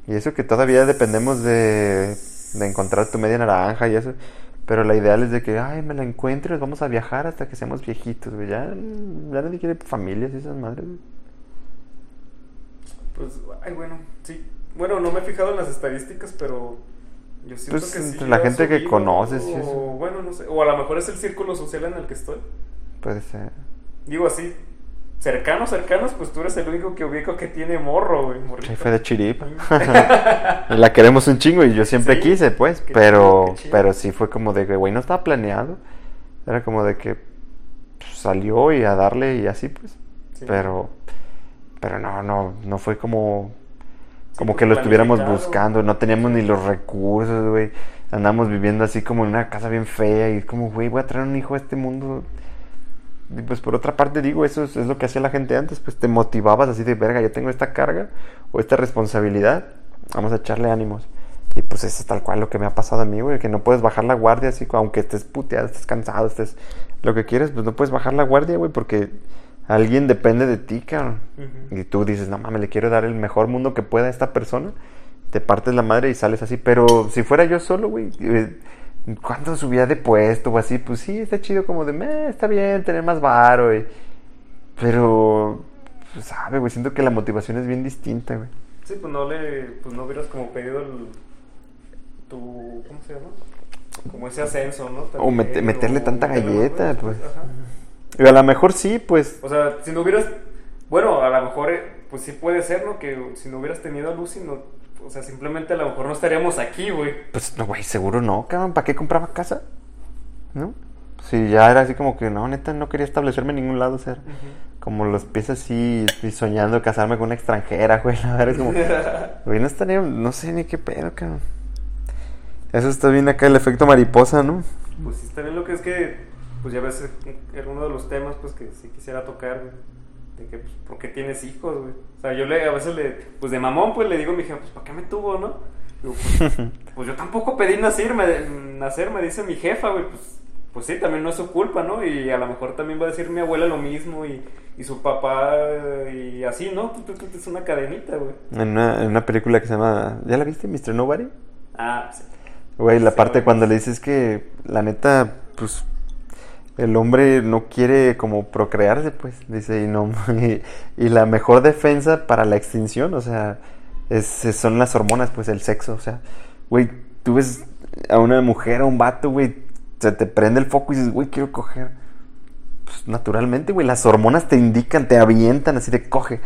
Speaker 1: Y eso que todavía dependemos de, de encontrar tu media naranja y eso. Pero la ideal es de que, ay, me la encuentres, vamos a viajar hasta que seamos viejitos, güey. Ya, ya nadie quiere familias y esas madres, güey.
Speaker 2: Pues, ay, bueno, sí. Bueno, no me he fijado en las estadísticas, pero yo siento
Speaker 1: Pues,
Speaker 2: que sí.
Speaker 1: entre la gente que conoces
Speaker 2: O, bueno, no sé. O a lo mejor es el círculo social en el que estoy.
Speaker 1: Puede ser.
Speaker 2: Digo así, cercanos, cercanos, pues tú eres el único que ubico que tiene morro, güey. morrito.
Speaker 1: Jefe de chiripa. La queremos un chingo y yo siempre
Speaker 2: Sí,
Speaker 1: quise, pues.
Speaker 2: qué
Speaker 1: Pero,
Speaker 2: chido, qué chido.
Speaker 1: pero sí fue como de que, güey, no estaba planeado. Era como de que pues, salió y a darle y así, pues.
Speaker 2: Sí.
Speaker 1: Pero, pero no, no, no fue como, como
Speaker 2: pues,
Speaker 1: que lo estuviéramos buscando. No teníamos ni los recursos, güey. Andamos viviendo así como en una casa bien fea y es como, güey, voy a traer un hijo a este mundo. Y pues por otra parte digo, eso es, es lo que hacía la gente antes, pues te motivabas así de verga, yo tengo esta carga o esta responsabilidad, vamos a echarle ánimos. Y pues eso es tal cual lo que me ha pasado a mí, güey, que no puedes bajar la guardia así, aunque estés puteado, estés cansado, estés lo que quieres, pues no puedes bajar la guardia, güey, porque alguien depende de ti, cabrón. Y tú dices, no mames, le quiero dar el mejor mundo que pueda a esta persona. Te partes la madre y sales así. Pero si fuera yo solo, güey, ¿cuándo subía de puesto o así? Pues sí, está chido como de, "Meh, está bien tener más varo, güey. Pero, pues, sabe, güey, siento que la motivación es bien distinta, güey.
Speaker 2: Sí, pues no le, pues no hubieras como pedido el, tu, ¿cómo se llama? Como ese ascenso, ¿no?
Speaker 1: O
Speaker 2: También,
Speaker 1: meterle
Speaker 2: o
Speaker 1: tanta
Speaker 2: meterle
Speaker 1: galleta, pues.
Speaker 2: ajá.
Speaker 1: Y a lo mejor sí, pues,
Speaker 2: O sea, si no hubieras, bueno, a lo mejor, eh, pues sí puede ser, ¿no? Que si no hubieras tenido a Lucy, no, o sea, simplemente a lo mejor no estaríamos aquí, güey.
Speaker 1: pues, no, güey, seguro no, cabrón. ¿Para qué compraba casa? ¿No? Si ya era así como que, no, neta, no quería establecerme en ningún lado, o sea, como los pies así, y soñando casarme con una extranjera, güey. La verdad es como, güey, no estaría, no sé ni qué pedo, cabrón. Eso está bien acá, el efecto mariposa, ¿no?
Speaker 2: Pues sí, también lo que es que, pues ya ves, eh, era uno de los temas, pues que sí quisiera tocar, güey. De que, pues, ¿por qué tienes hijos, güey? O sea, yo le, a veces le, pues de mamón, pues le digo a mi hija, pues, ¿para qué me tuvo, no? Digo, pues, pues yo tampoco pedí nacer, me, nacer, me dice mi jefa, güey, pues, pues sí, también no es su culpa, ¿no? Y a lo mejor también va a decir mi abuela lo mismo y, y su papá y así, ¿no? Es una cadenita, güey.
Speaker 1: En una, en una película que se llama, ¿ya la viste, Mr. Nobody?
Speaker 2: Ah, sí.
Speaker 1: Güey, la
Speaker 2: Sí,
Speaker 1: parte
Speaker 2: güey.
Speaker 1: cuando le dices que la neta, pues el hombre no quiere como procrearse, pues, dice, y no, y, y la mejor defensa para la extinción, o sea, es, son las hormonas, pues, el sexo, o sea, güey, tú ves a una mujer, a un vato, güey, se te prende el foco y dices, güey, quiero coger. Pues naturalmente, güey, las hormonas te indican, te avientan así de coge.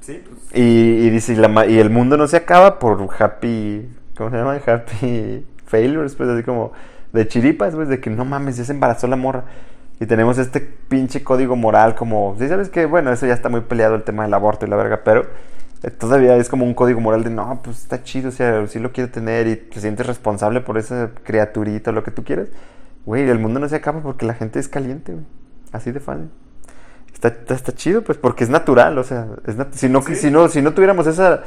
Speaker 2: Sí, pues.
Speaker 1: Y, y dice, y, la y el mundo no se acaba por happy, ¿cómo se llama? Happy failures, pues así como de chiripas, pues de que no mames, ya se embarazó la morra. Y tenemos este pinche código moral como, sí sabes que, bueno, eso ya está muy peleado el tema del aborto y la verga, pero eh, todavía es como un código moral de, no, pues está chido, o sea, sí lo quiere tener y te sientes responsable por esa criaturita o lo que tú quieras. Güey, el mundo no se acaba porque la gente es caliente, güey. Así de fácil. Está, está, está chido, pues, porque es natural, o sea, es nat- si, no,
Speaker 2: Sí.
Speaker 1: si, no, si no tuviéramos esa,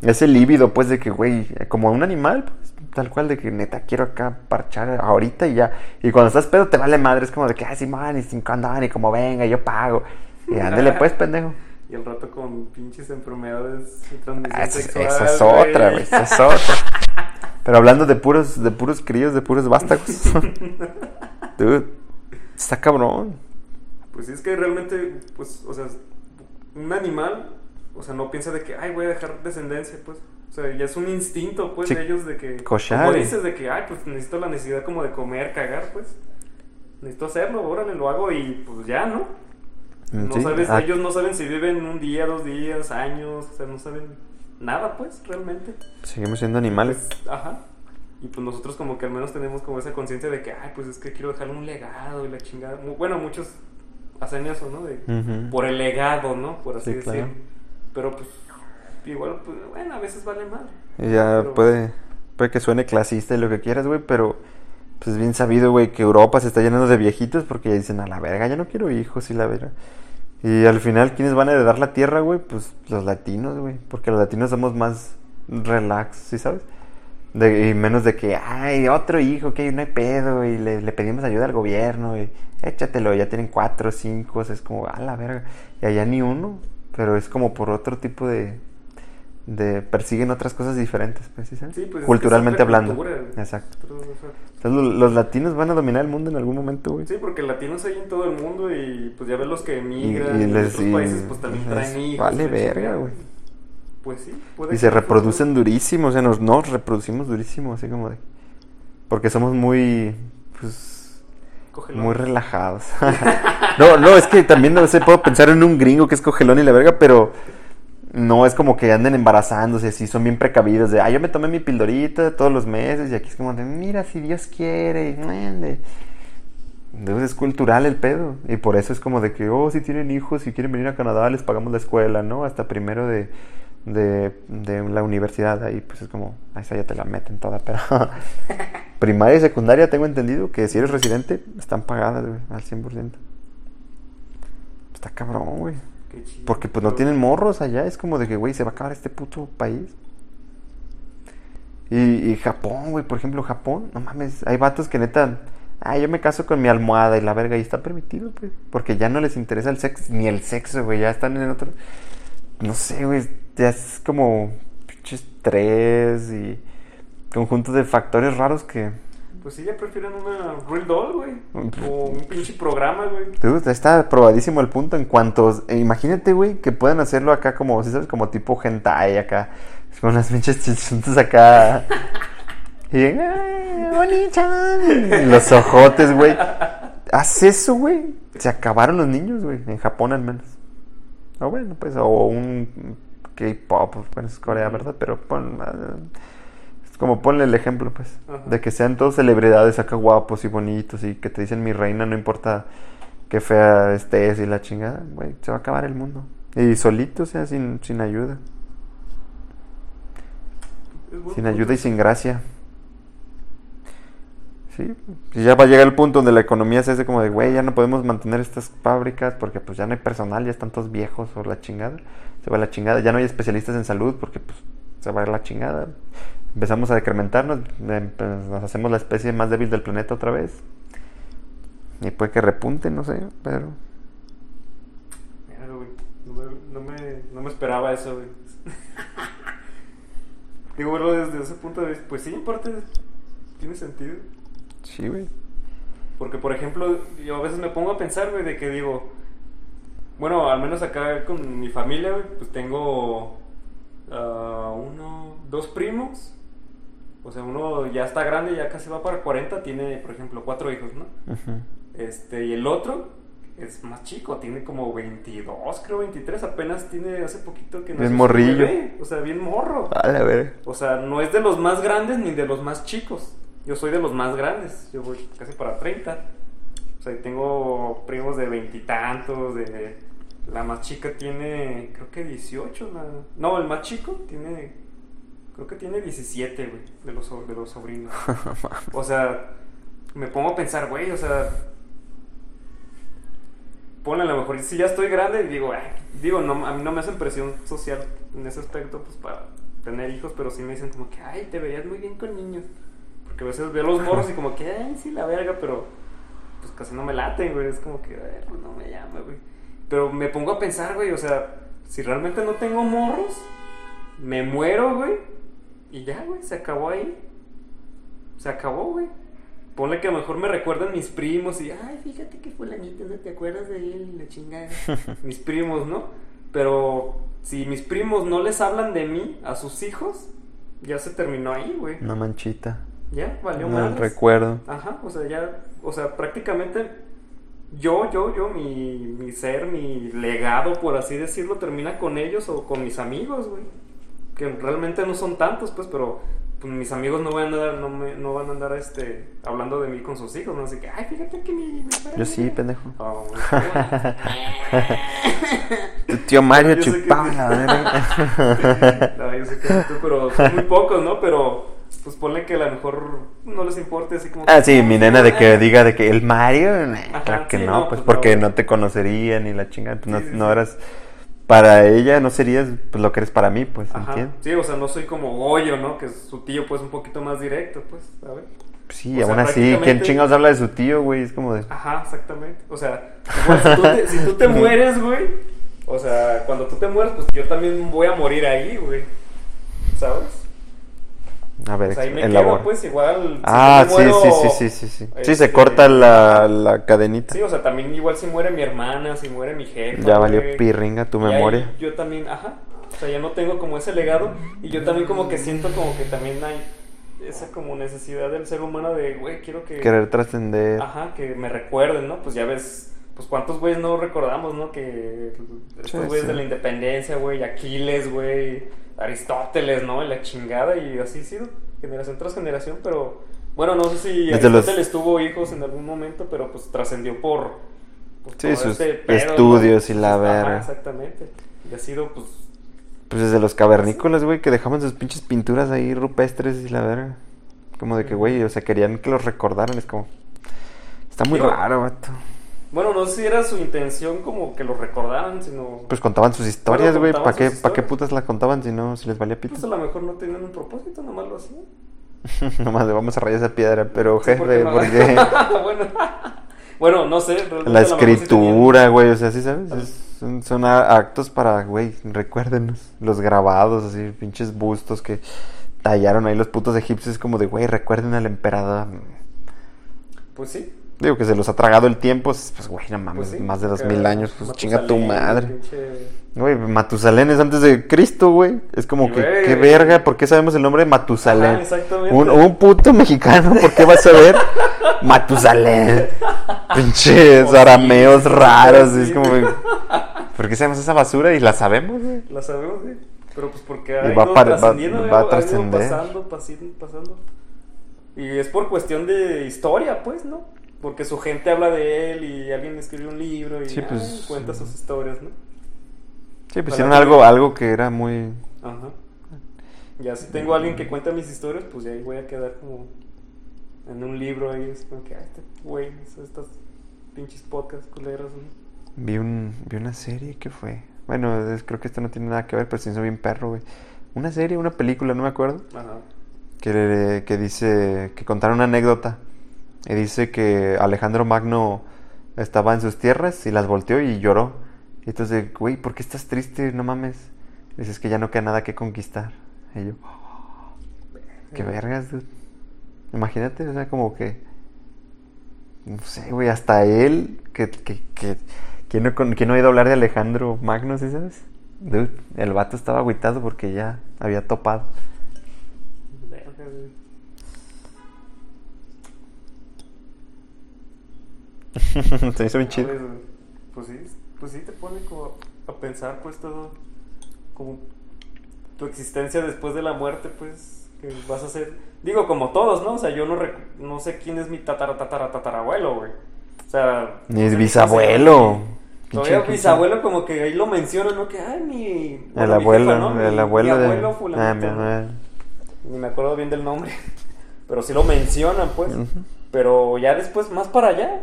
Speaker 1: ese líbido, pues, de que, güey, como un animal, pues, tal cual, de que neta quiero acá parchar ahorita y ya. Y cuando estás pedo te vale madre, es como de que, ay, sí, man, y sin condón, y como venga, yo pago. Y ándale, pues, pendejo.
Speaker 2: Y el rato con pinches enfermedades de transmisión
Speaker 1: esa, es-
Speaker 2: sexual.
Speaker 1: esa es otra, güey, esa es otra. Pero hablando de puros, de puros críos, de puros vástagos. Dude, está cabrón.
Speaker 2: Pues sí, es que realmente, pues, o sea, un animal, o sea, no piensa de que, ay, voy a dejar descendencia, pues. O sea, ya es un instinto, pues,
Speaker 1: Sí,
Speaker 2: de ellos de que...
Speaker 1: cochar.
Speaker 2: Como dices, de que, ay, pues necesito la necesidad como de comer, cagar, pues. Necesito hacerlo, órale, lo hago y pues ya, ¿no? No
Speaker 1: Mm, Sí,
Speaker 2: sabes,
Speaker 1: ah,
Speaker 2: ellos no saben si viven un día, dos días, años, o sea, no saben nada, pues, realmente.
Speaker 1: Seguimos siendo animales.
Speaker 2: Pues, ajá. Y pues nosotros como que al menos tenemos como esa conciencia de que, ay, pues es que quiero dejar un legado y la chingada. Bueno, muchos hacen eso, ¿no? De,
Speaker 1: Ujú.
Speaker 2: Por el legado, ¿no? Por así
Speaker 1: Sí,
Speaker 2: decir.
Speaker 1: claro.
Speaker 2: Pero pues, igual, pues, bueno, a veces vale mal.
Speaker 1: Y ya
Speaker 2: Pero-
Speaker 1: puede, puede que suene clasista y lo que quieras, güey, pero pues es bien sabido, güey, que Europa se está llenando de viejitos porque ya dicen, a la verga, ya no quiero hijos y la verga. Y al final, ¿quiénes van a heredar la tierra, güey? Pues los latinos, güey, porque los latinos somos más relax, ¿sí sabes? De- y menos de que, ay, otro hijo, que no hay pedo, y le, le pedimos ayuda al gobierno, y échatelo, ya tienen cuatro, cinco, o sea, es como, a la verga. Y allá ni uno, pero es como por otro tipo de, de persiguen otras cosas diferentes, pues, ¿sí
Speaker 2: pues,
Speaker 1: Culturalmente hablando.
Speaker 2: cultura.
Speaker 1: Exacto.
Speaker 2: Pero, o sea,
Speaker 1: Entonces, lo- los latinos van a dominar el mundo en algún momento, güey.
Speaker 2: Sí, porque latinos hay en todo el mundo y pues ya ves los que
Speaker 1: Y,
Speaker 2: emigran
Speaker 1: y
Speaker 2: en
Speaker 1: les
Speaker 2: otros
Speaker 1: y-
Speaker 2: países pues también
Speaker 1: les
Speaker 2: traen hijos.
Speaker 1: Vale verga, güey.
Speaker 2: Pues sí, puede
Speaker 1: Y se reproducen durísimo, o sea, nos, nos reproducimos durísimo, así como de... Porque somos muy, pues, muy relajados. no, no, es que también, no sé, puedo pensar en un gringo que es cogelón y la verga, pero no es como que anden embarazándose, así, son bien precavidos de, ah, yo me tomé mi pildorita todos los meses y aquí es como de, mira, si Dios quiere, mande". Entonces es cultural el pedo. Y por eso es como de que, oh, si tienen hijos, si quieren venir a Canadá, les pagamos la escuela, ¿no? Hasta primero de, de, la universidad. Ahí pues es como, ahí esa ya te la meten toda. Pero primaria y secundaria tengo entendido que si eres residente, están pagadas, güey, al 100%. Está cabrón, güey. Porque pues no tienen morros allá. Es como de que, güey, se va a acabar este puto país. Y, Japón, güey, por ejemplo, Japón, no mames, hay vatos que neta Ah, yo me caso con mi almohada y la verga y está permitido, pues. Porque ya no les interesa el sexo, ni el sexo, güey. Ya están en otro. No sé, güey. Ya es como pinche estrés y conjunto de factores raros que.
Speaker 2: Pues sí, ya prefieren una Real Doll, güey. O un pinche programa, güey.
Speaker 1: Dude, está probadísimo el punto en cuanto. eh, imagínate, güey, que puedan hacerlo acá como, ¿sí sabes? Como tipo hentai acá. Con las pinches chichuntas acá. y. ¡Ay! Y Los ojotes, güey. Haz eso, güey. Se acabaron los niños, güey. En Japón al menos. O bueno, pues, o un K-pop, bueno, es Corea, ¿verdad? Pero pon. Como ponle el ejemplo, pues.
Speaker 2: Ajá.
Speaker 1: De que sean todos celebridades acá guapos y bonitos y que te dicen mi reina, no importa qué fea estés y la chingada, güey, se va a acabar el mundo. Y solito, o sea, sin, sin ayuda. Sin ayuda y sin gracia. Sí, y ya va a llegar el punto donde la economía se hace como de, güey, ya no podemos mantener estas fábricas porque pues ya no hay personal, ya están todos viejos o la chingada. Se va la chingada, ya no hay especialistas en salud porque pues se va a la chingada. Empezamos a decrementarnos, em- pues, nos hacemos la especie más débil del planeta otra vez. Y puede que repunte, no sé, pero...
Speaker 2: Mira, güey, No me, no, me, no me esperaba eso, güey. Digo, verlo desde ese punto de vista. Pues sí, en parte tiene sentido.
Speaker 1: Sí, güey.
Speaker 2: Porque, por ejemplo, yo a veces me pongo a pensar, güey, de que digo, bueno, al menos acá con mi familia, güey, pues tengo ah, uno, dos primos. O sea, uno ya está grande, ya casi va para 40, tiene, por ejemplo, cuatro hijos, ¿no? Este, y el otro es más chico, tiene como 22, creo 23, apenas tiene hace poquito que
Speaker 1: Bien
Speaker 2: nació su
Speaker 1: morrillo.
Speaker 2: bebé, o sea, bien morro.
Speaker 1: A la verga.
Speaker 2: O sea, no es de los más grandes ni de los más chicos. Yo soy de los más grandes. Yo voy casi para 30. O sea, tengo primos de veintitantos, de... La más chica tiene, creo que 18. la- No, el más chico tiene, creo que tiene 17, güey, de los, de los sobrinos. O sea, me pongo a pensar, güey, o sea... Ponle a lo mejor, si ya estoy grande, digo, digo, no, a mí no me hacen presión social en ese aspecto, pues para tener hijos, pero sí me dicen como que, ay, te veías muy bien con niños. Porque a veces veo los morros y como que, ay, sí, la verga, pero pues casi no me laten, güey. Es como que, "Ay, pues no me llama, güey. Pero me pongo a pensar, güey, o sea, si realmente no tengo morros, me muero, güey, y ya, güey, se acabó ahí. Se acabó, güey. Ponle que a lo mejor me recuerdan mis primos y, ay, fíjate que fulanito, ¿no te acuerdas de él? La chingada. mis primos, ¿no? Pero si mis primos no les hablan de mí a sus hijos, ya se terminó ahí, güey.
Speaker 1: Una manchita.
Speaker 2: Ya, valió
Speaker 1: No,
Speaker 2: madres.
Speaker 1: recuerdo.
Speaker 2: Ajá, o sea, ya, o sea, prácticamente yo, yo, yo, mi, mi ser, mi legado, por así decirlo, termina con ellos o con mis amigos, güey. Que realmente no son tantos, pues, pero pues, mis amigos no van a andar, no, me- no van a andar este, hablando de mí con sus hijos, ¿no? Así que, ay, fíjate que mi... mi
Speaker 1: Yo sí, pendejo.
Speaker 2: Oh.
Speaker 1: Tu tío Mario chupaba
Speaker 2: sí.
Speaker 1: la verga.
Speaker 2: No, yo sé que tú, pero son muy pocos, ¿no? Pero, pues ponle que a lo mejor no les importe así como...
Speaker 1: Ah, sí, mi nena de que diga de que el Mario,
Speaker 2: Ajá,
Speaker 1: claro que
Speaker 2: sí,
Speaker 1: no,
Speaker 2: no,
Speaker 1: pues
Speaker 2: pues
Speaker 1: porque
Speaker 2: no.
Speaker 1: no te conocería ni la chingada, no,
Speaker 2: Sí,
Speaker 1: no eras para ella, no serías pues lo que eres para mí, pues,
Speaker 2: Ajá.
Speaker 1: ¿entiendes?
Speaker 2: Sí, o sea, no soy como Goyo, ¿no? Que es su tío, pues, un poquito más directo, pues, ¿sabes?
Speaker 1: Sí,
Speaker 2: O sea,
Speaker 1: aún así, ¿quién
Speaker 2: prácticamente-
Speaker 1: chingados habla de su tío, güey? Es como de
Speaker 2: Ajá, exactamente. O sea, igual si tú te, si tú te mueres, güey, o sea, cuando tú te mueres, pues yo también voy a morir ahí, güey. ¿Sabes?
Speaker 1: A ver,
Speaker 2: sea, ahí me quedo, pues, igual.
Speaker 1: ah, sí,
Speaker 2: muero-
Speaker 1: sí, sí, sí, sí, sí. Sí, se
Speaker 2: este,
Speaker 1: corta la, la cadenita.
Speaker 2: Sí, o sea, también igual si muere mi hermana, si muere mi jefe.
Speaker 1: ya valió pirringa tu memoria.
Speaker 2: yo también, ajá. O sea, ya no tengo como ese legado. Y yo también como que siento como que también hay esa como necesidad del ser humano de, güey, quiero que...
Speaker 1: Querer trascender.
Speaker 2: Ajá, que me recuerden, ¿no? Pues ya ves, pues cuántos güeyes no recordamos, ¿no? Que estos güeyes
Speaker 1: sí.
Speaker 2: de la independencia, güey, Aquiles, güey, Aristóteles, ¿no? Y la chingada, y así ha sido, generación tras generación, pero bueno, no sé si
Speaker 1: los-
Speaker 2: Aristóteles tuvo hijos en algún momento, pero pues trascendió por, pues,
Speaker 1: Sí, sus
Speaker 2: este pedo,
Speaker 1: estudios y la verga.
Speaker 2: exactamente. Y ha sido, pues,
Speaker 1: Pues desde los cavernícolas, güey, que dejaban sus pinches pinturas ahí rupestres y la verga. Como de que, güey, o sea, querían que los recordaran. Es como. Está muy raro, vato.
Speaker 2: Bueno, no sé si era su intención como que lo recordaran, sino...
Speaker 1: Pues contaban sus historias, güey. ¿Para qué, pa' qué putas las contaban si no, si les valía pito?
Speaker 2: Pues a lo mejor no tenían un propósito, nomás lo hacían.
Speaker 1: Nomás le vamos a rayar esa piedra, pero
Speaker 2: Sí, ¿por qué
Speaker 1: jefe,
Speaker 2: no?
Speaker 1: porque
Speaker 2: bueno, bueno, no sé.
Speaker 1: la
Speaker 2: sí
Speaker 1: escritura, güey, o sea, ¿sí sabes? Es- son, son actos para, güey, recuérdenos. Los grabados, así, pinches bustos que tallaron ahí los putos egipcios, como de, güey, recuerden al emperador.
Speaker 2: Pues sí.
Speaker 1: Digo que se los ha tragado el tiempo, pues, güey, no mames,
Speaker 2: Pues sí,
Speaker 1: más de dos mil años, pues chinga tu madre. Güey, Matusalén es antes de Cristo, güey. Es como
Speaker 2: Y,
Speaker 1: que,
Speaker 2: güey.
Speaker 1: qué verga, ¿por qué sabemos el nombre de Matusalén?
Speaker 2: Ajá, exactamente.
Speaker 1: un, un puto mexicano, ¿por qué va a saber Matusalén? Pinches
Speaker 2: sí,
Speaker 1: arameos raros,
Speaker 2: sí.
Speaker 1: es como, ¿por qué sabemos esa basura y la sabemos, güey?
Speaker 2: La sabemos, sí. Pero pues porque
Speaker 1: Y
Speaker 2: ha
Speaker 1: va para- va- va a trascender.
Speaker 2: pasando, pasando, pasando. Y es por cuestión de historia, pues, ¿no? Porque su gente habla de él y alguien escribe un libro y
Speaker 1: Sí, pues,
Speaker 2: ay, cuenta sus historias, ¿no?
Speaker 1: Sí, pues hicieron
Speaker 2: que-
Speaker 1: algo, algo que era muy...
Speaker 2: Ajá. Ya si tengo a alguien que cuenta mis historias, pues ya ahí voy a quedar como en un libro ahí, es como que, ah, este güey, estos pinches podcasts culeros, ¿no?
Speaker 1: Vi, un, vi una serie, ¿qué fue? Bueno, es- creo que esto no tiene nada que ver, pero se hizo bien perro, güey. Una serie, una película, no me acuerdo.
Speaker 2: Ajá.
Speaker 1: que, que dice que contaron una anécdota y dice que Alejandro Magno estaba en sus tierras y las volteó y lloró y entonces güey ¿por qué estás triste? no mames dices que ya no queda nada que conquistar y yo "Oh, qué vergas dude". imagínate o sea como que no sé güey hasta él que que que ¿Quién no, quién no ha oído hablar de Alejandro Magno, ¿sí sabes? El vato estaba agüitado porque ya había topado. Se hizo bien chido.
Speaker 2: Pues, pues sí, pues sí te pone como a pensar pues todo como tu existencia después de la muerte pues que vas a ser digo como todos no o sea yo no no sé quién es mi tatara tatara tatarabuelo güey o sea
Speaker 1: Ni es bisabuelo.
Speaker 2: todavía bisabuelo como que ahí lo mencionan no que ay mi
Speaker 1: El
Speaker 2: mi
Speaker 1: abuelo,
Speaker 2: jefa, ¿no?
Speaker 1: el
Speaker 2: Mi-
Speaker 1: abuelo
Speaker 2: mi
Speaker 1: de.
Speaker 2: abuelo
Speaker 1: Ah,
Speaker 2: fulanito,
Speaker 1: mi
Speaker 2: ni me acuerdo bien del nombre pero sí lo mencionan pues pero ya después, más para allá,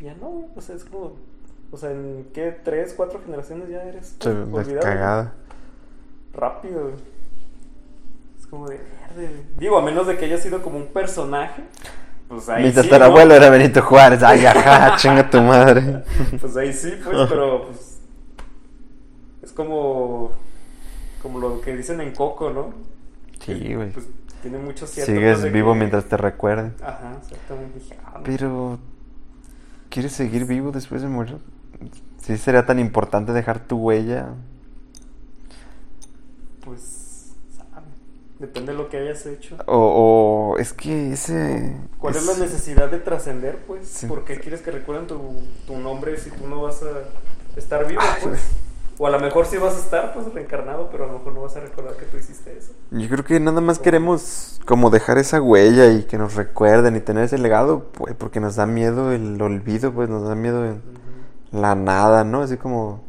Speaker 2: ya no, o sea, es como, o sea, en qué, tres, cuatro generaciones ya eres
Speaker 1: Se
Speaker 2: olvidado,
Speaker 1: cagada.
Speaker 2: rápido, güey. Es como de, güey". digo, a menos de que haya sido como un personaje, pues ahí
Speaker 1: Mi
Speaker 2: sí,
Speaker 1: tatarabuelo
Speaker 2: ¿no?
Speaker 1: era Benito Juárez. Ay, ajá, chinga tu madre.
Speaker 2: Pues ahí sí, pues, pero pues, es como, como lo que dicen en Coco, ¿no?
Speaker 1: Sí, güey.
Speaker 2: Pues tiene mucho cierto.
Speaker 1: Sigues
Speaker 2: pues,
Speaker 1: vivo
Speaker 2: que-
Speaker 1: mientras te recuerden.
Speaker 2: Ajá, exactamente. Ah.
Speaker 1: Pero. ¿Quieres seguir vivo después de morir? ¿Sí sería tan importante dejar tu huella?
Speaker 2: Pues, sabe. Depende de lo que hayas hecho.
Speaker 1: O, o es que ese.
Speaker 2: ¿Cuál es, la necesidad de trascender, pues?
Speaker 1: Sí.
Speaker 2: ¿Por qué quieres que recuerden tu, tu nombre si tú no vas a estar vivo,
Speaker 1: Ah,
Speaker 2: pues? O a lo mejor sí vas a estar, pues, reencarnado, pero a lo mejor no vas a recordar que tú hiciste eso.
Speaker 1: Yo creo que nada más queremos como dejar esa huella y que nos recuerden y tener ese legado, pues, porque nos da miedo el olvido, pues nos da miedo el- la nada, ¿no? Así como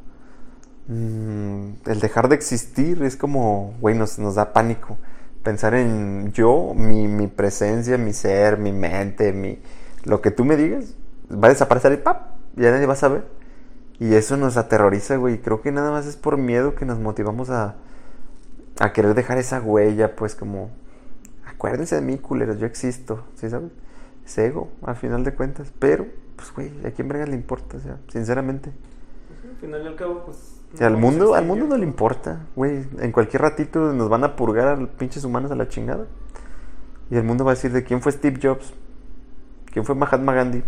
Speaker 1: mm, el dejar de existir es como, güey, nos, nos da pánico. Pensar en yo, mi, mi presencia, mi ser, mi mente, mi lo que tú me digas, va a desaparecer y ¡pap! Ya nadie va a saber. Y eso nos aterroriza, güey. Creo que nada más es por miedo que nos motivamos a, a querer dejar esa huella, pues como, acuérdense de mí, culeros, yo existo, ¿sí sabes? Es ego, al final de cuentas. Pero, pues, güey, ¿a quién verga le importa? O sea, sinceramente.
Speaker 2: Pues, al final y al cabo, pues...
Speaker 1: O sea, al mundo, al mundo no le importa, güey. En cualquier ratito nos van a purgar a los pinches humanos a la chingada. Y el mundo va a decir de quién fue Steve Jobs, quién fue Mahatma Gandhi,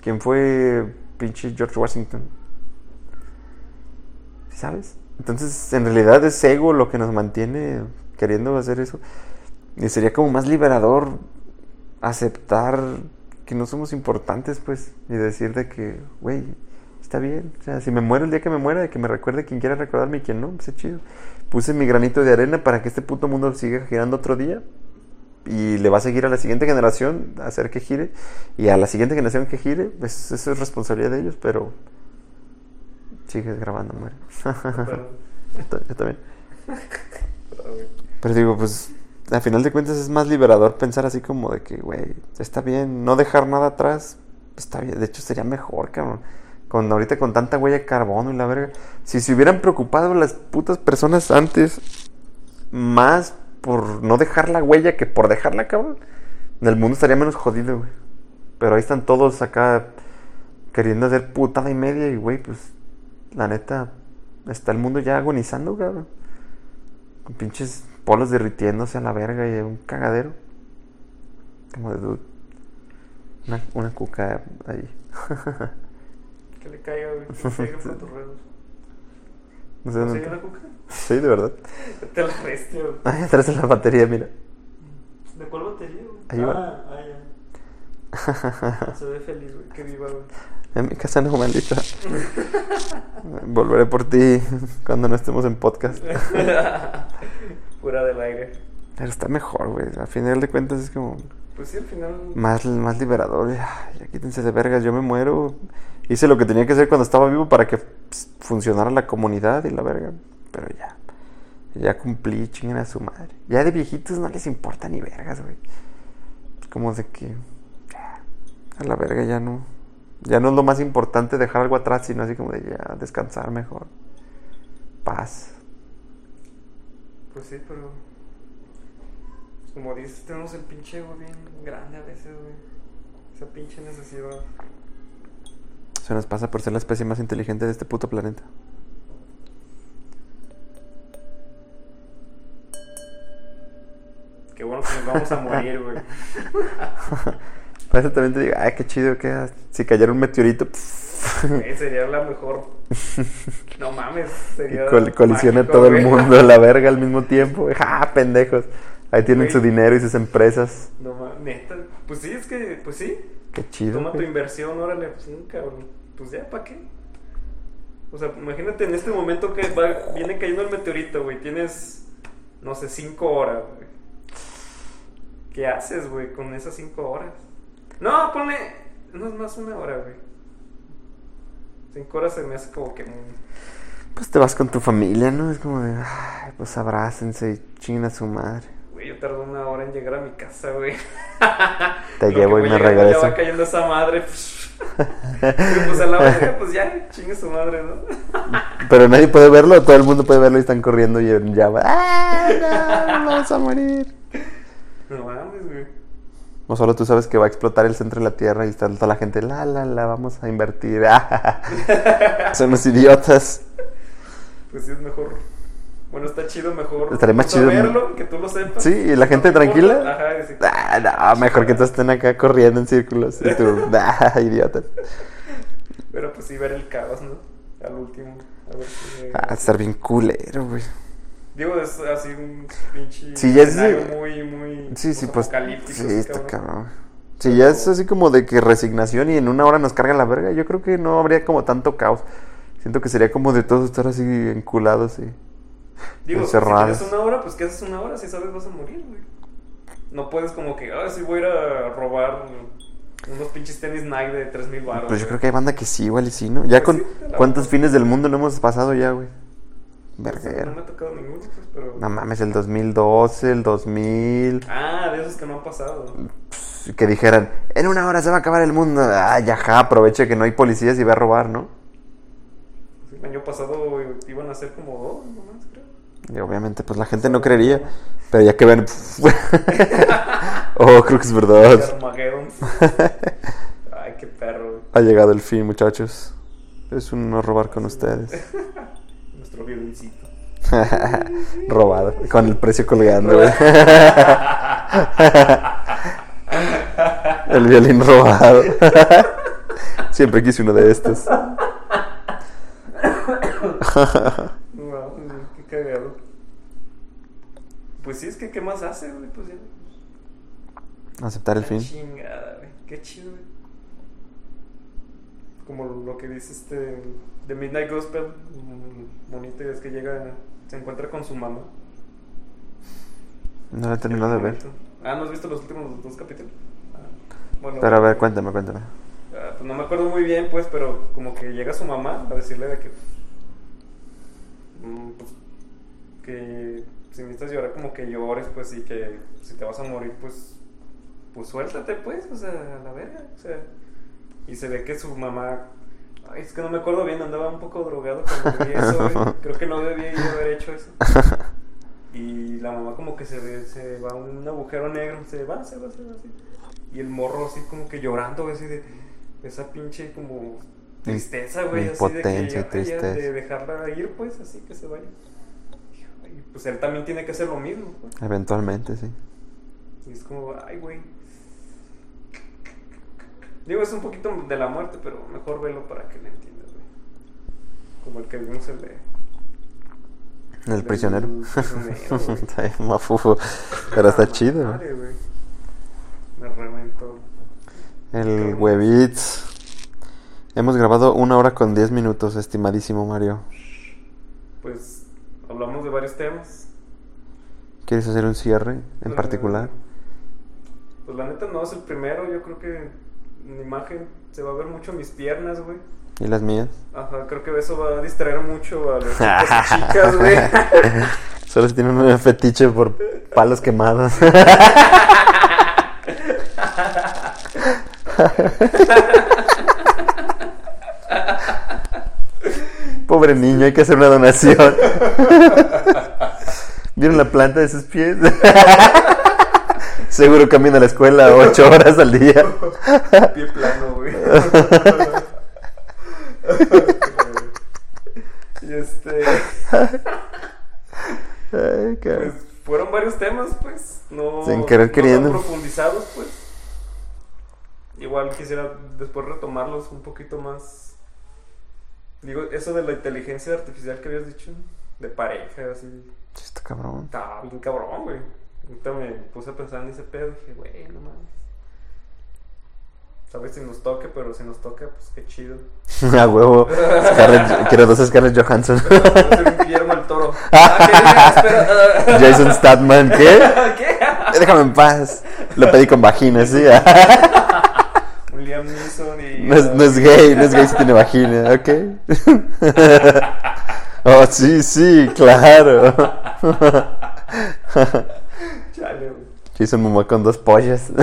Speaker 1: quién fue pinche George Washington. ¿Sabes? Entonces, en realidad es ego lo que nos mantiene queriendo hacer eso. Y sería como más liberador aceptar que no somos importantes, pues, y decir de que, güey, está bien. O sea, si me muero el día que me muera, de que me recuerde quien quiera recordarme y quien no, pues es chido. Puse mi granito de arena para que este puto mundo siga girando otro día. Y le va a seguir a la siguiente generación hacer que gire. Y a la siguiente generación que gire, pues eso es responsabilidad de ellos, pero sigues grabando, muere.
Speaker 2: Pero-
Speaker 1: Yo también.
Speaker 2: pero,
Speaker 1: digo, pues, al final de cuentas es más liberador pensar así como de que, güey, está bien, no dejar nada atrás, está bien, de hecho sería mejor, cabrón. Con ahorita con tanta huella de carbono y la verga. Si se hubieran preocupado las putas personas antes más por no dejar la huella que por dejarla, cabrón, el mundo estaría menos jodido, güey. Pero ahí están todos acá queriendo hacer putada y media y, güey, pues, la neta, está el mundo ya agonizando, cabrón. Con pinches polos derritiéndose a la verga y un cagadero. Como de dude. Una, una cuca ahí.
Speaker 2: Que le caiga, güey. Que le caiga frutos
Speaker 1: No sé
Speaker 2: ¿No
Speaker 1: dónde.
Speaker 2: se una cuca?
Speaker 1: Sí, de verdad.
Speaker 2: Te la güey.
Speaker 1: Ay, atrás en la batería, mira.
Speaker 2: ¿De cuál batería, güey?
Speaker 1: Ahí va.
Speaker 2: ah. Se ve feliz, güey. Que viva, güey.
Speaker 1: En mi casa no, maldita. Volveré por ti cuando no estemos en podcast.
Speaker 2: Fuera del aire.
Speaker 1: Pero está mejor, güey. Al final de cuentas es como
Speaker 2: Pues sí, al final.
Speaker 1: más, más liberador. Ya, quítense de vergas, yo me muero. Hice lo que tenía que hacer cuando estaba vivo para que funcionara la comunidad y la verga. Pero ya. Ya cumplí, chinguen a su madre. Ya de viejitos no les importa ni vergas, güey. Como de que. A la verga ya no. Ya no es lo más importante dejar algo atrás, sino así como de ya descansar mejor. Paz.
Speaker 2: Pues sí, pero. pues como dices, tenemos el pinche ego bien grande a veces, güey. Esa pinche necesidad.
Speaker 1: Se nos pasa por ser la especie más inteligente de este puto planeta.
Speaker 2: Qué bueno que nos vamos a morir, güey.
Speaker 1: Por eso también te digo, ay, qué chido que si cayera un meteorito
Speaker 2: Güey, sería la mejor. No mames, sería.
Speaker 1: col- colisiona
Speaker 2: mágico,
Speaker 1: todo el mundo a la verga al mismo tiempo. ¡Ja, pendejos! Ahí tienen
Speaker 2: Güey.
Speaker 1: su dinero y sus empresas.
Speaker 2: No mames, neta. Pues sí, es que, pues sí.
Speaker 1: Qué chido.
Speaker 2: Toma tu inversión, órale, pues un cabrón. Pues ya, ¿para qué? O sea, imagínate en este momento que va- viene cayendo el meteorito, güey. Tienes, no sé, cinco horas, güey. ¿Qué haces, güey, con esas cinco horas? No, ponle. No es más una hora, güey. Cinco horas se me hace como que.
Speaker 1: Pues te vas con tu familia, ¿no? Es como de, ay, pues abrácense y chinguen a su madre.
Speaker 2: Güey, yo tardo una hora en llegar a mi casa, güey.
Speaker 1: Te
Speaker 2: Lo que
Speaker 1: llevo y me regreso.
Speaker 2: Ya va cayendo esa madre. Y pues a la verga, pues ya, chingue su madre, ¿no?
Speaker 1: Pero nadie puede verlo, todo el mundo puede verlo y están corriendo y ya va. ¡Ay, no! ¡Vamos a morir!
Speaker 2: No mames, güey.
Speaker 1: O solo tú sabes que va a explotar el centro de la Tierra y está toda la gente, la, la, la, vamos a invertir. Son unos idiotas.
Speaker 2: Pues sí, es mejor. Bueno, está chido, mejor.
Speaker 1: Estaría más
Speaker 2: no
Speaker 1: chido,
Speaker 2: saberlo, que tú lo sepas.
Speaker 1: Sí, y la gente
Speaker 2: No te
Speaker 1: tranquila.
Speaker 2: Ajá, y así,
Speaker 1: Ah, no, mejor que todos estén acá corriendo en círculos. Y tú, ah, idiotas.
Speaker 2: Pero pues sí, ver el caos, ¿no? Al último. A ver si.
Speaker 1: Ah, estar bien culero, güey.
Speaker 2: Digo, es así un pinche.
Speaker 1: Sí, ya es-
Speaker 2: muy, muy.
Speaker 1: Sí, sí, pues. Sí, está cabrón. Si ya es así como de que resignación y en una hora nos carga la verga, yo creo que no habría como tanto caos. Siento que sería como de todos estar así enculados y
Speaker 2: Digo,
Speaker 1: encerrados.
Speaker 2: si tienes una hora, pues ¿qué haces una hora? Si sabes vas a morir, güey. No puedes como que, ah, sí voy a ir a robar unos pinches tenis Nike de 3000 baros.
Speaker 1: Pues yo creo que hay banda que sí, igual y sí, ¿no? Ya
Speaker 2: Pues
Speaker 1: con
Speaker 2: sí,
Speaker 1: cuántos fines del mundo no hemos pasado ya, güey.
Speaker 2: No me ha tocado ninguno, pues, pero.
Speaker 1: No mames, el 2012, el 2000,
Speaker 2: Ah, de esos que no han pasado.
Speaker 1: que dijeran, en una hora se va a acabar el mundo. Ah, ya, ja, aprovecha que no hay policías y ve a robar, ¿no?
Speaker 2: El año pasado iban a ser como dos, nomás, creo.
Speaker 1: Y obviamente, pues la gente no creería, pero ya que ven, oh, creo que es verdad.
Speaker 2: Ay, qué perro. güey.
Speaker 1: Ha llegado el fin, muchachos. Es un no robar con ustedes.
Speaker 2: Nuestro violincito.
Speaker 1: Robado, con el precio colgando, güey. El violín robado. Siempre quise uno de estos.
Speaker 2: Wow, qué cagado. Pues sí, es que ¿qué más hace, güey? Pues ya.
Speaker 1: Aceptar el
Speaker 2: La
Speaker 1: fin.
Speaker 2: Chingada, güey. Qué chido, güey. Como lo que dice este. De Midnight Gospel. mm, Bonito es que llega. Se encuentra con su mamá.
Speaker 1: No lo he terminado de ver.
Speaker 2: Ah, ¿no has visto los últimos dos capítulos? Ah, bueno,
Speaker 1: Pero a ver, cuéntame, cuéntame.
Speaker 2: Ah, pues no me acuerdo muy bien, pues, pero como que llega su mamá a decirle de que. mm, pues, que si necesitas llorar, como que llores, pues, y que si te vas a morir, pues. Pues suéltate, pues, o sea, a la verga, o sea. Y se ve que su mamá. Ay, es que no me acuerdo bien, andaba un poco drogado cuando vi eso, güey. Creo que no debía yo haber hecho eso. Y la mamá como que se, ve, se va a un agujero negro, se va, se va, se va así. Y el morro así como que llorando, así de esa pinche como tristeza, güey, así de que ya-
Speaker 1: tristeza.
Speaker 2: de dejarla ir, pues, así que se vaya. Y pues él también tiene que hacer lo mismo, pues.
Speaker 1: Eventualmente, sí.
Speaker 2: Y es como, ay, güey. Digo, es un poquito de la muerte, pero mejor velo para que le entiendas, güey. Como el que vimos el de.
Speaker 1: El prisionero.
Speaker 2: prisionero, güey.
Speaker 1: Está bien mafufo. Pero está chido.
Speaker 2: Madre, güey. Me reventó.
Speaker 1: El Webits. Hemos grabado una hora con 10 minutos, estimadísimo Mario.
Speaker 2: Pues hablamos de varios temas.
Speaker 1: ¿Quieres hacer un cierre en
Speaker 2: Eh,
Speaker 1: particular?
Speaker 2: Pues la neta no es el primero. Yo creo que en imagen se va a ver mucho mis piernas, güey.
Speaker 1: ¿Y las mías?
Speaker 2: Ajá, creo que eso va a distraer mucho a y chicas, güey.
Speaker 1: Solo si tienen un fetiche por palos quemados. Pobre niño, hay que hacer una donación. ¿Vieron la planta de sus pies? Seguro camina a la escuela ocho horas al día.
Speaker 2: Pie plano, güey. y este.
Speaker 1: Ay.
Speaker 2: Pues fueron varios temas, pues. No,
Speaker 1: Sin querer
Speaker 2: no
Speaker 1: queriendo.
Speaker 2: profundizados, pues. Igual quisiera después retomarlos un poquito más. Digo, eso de la inteligencia artificial que habías dicho, de pareja, así.
Speaker 1: Sí, Está cabrón.
Speaker 2: Estaba bien cabrón, güey. Ahorita me puse a pensar en ese pedo. Dije, güey, no mames. Sabes si nos toque, pero si nos toca, pues qué chido.
Speaker 1: A huevo. Scarlett- quiero dos Scarlett Johansson.
Speaker 2: Guillermo el Toro. Ah.
Speaker 1: Jason Statman, ¿qué?
Speaker 2: ¿Qué?
Speaker 1: Déjame en paz. Lo pedí con vagina, sí.
Speaker 2: Un Liam Neeson y.
Speaker 1: No es, no es gay, no es gay si tiene vagina, ¿ok? Oh, sí, sí, claro.
Speaker 2: Chale, güey.
Speaker 1: Jason Momoa con dos pollas.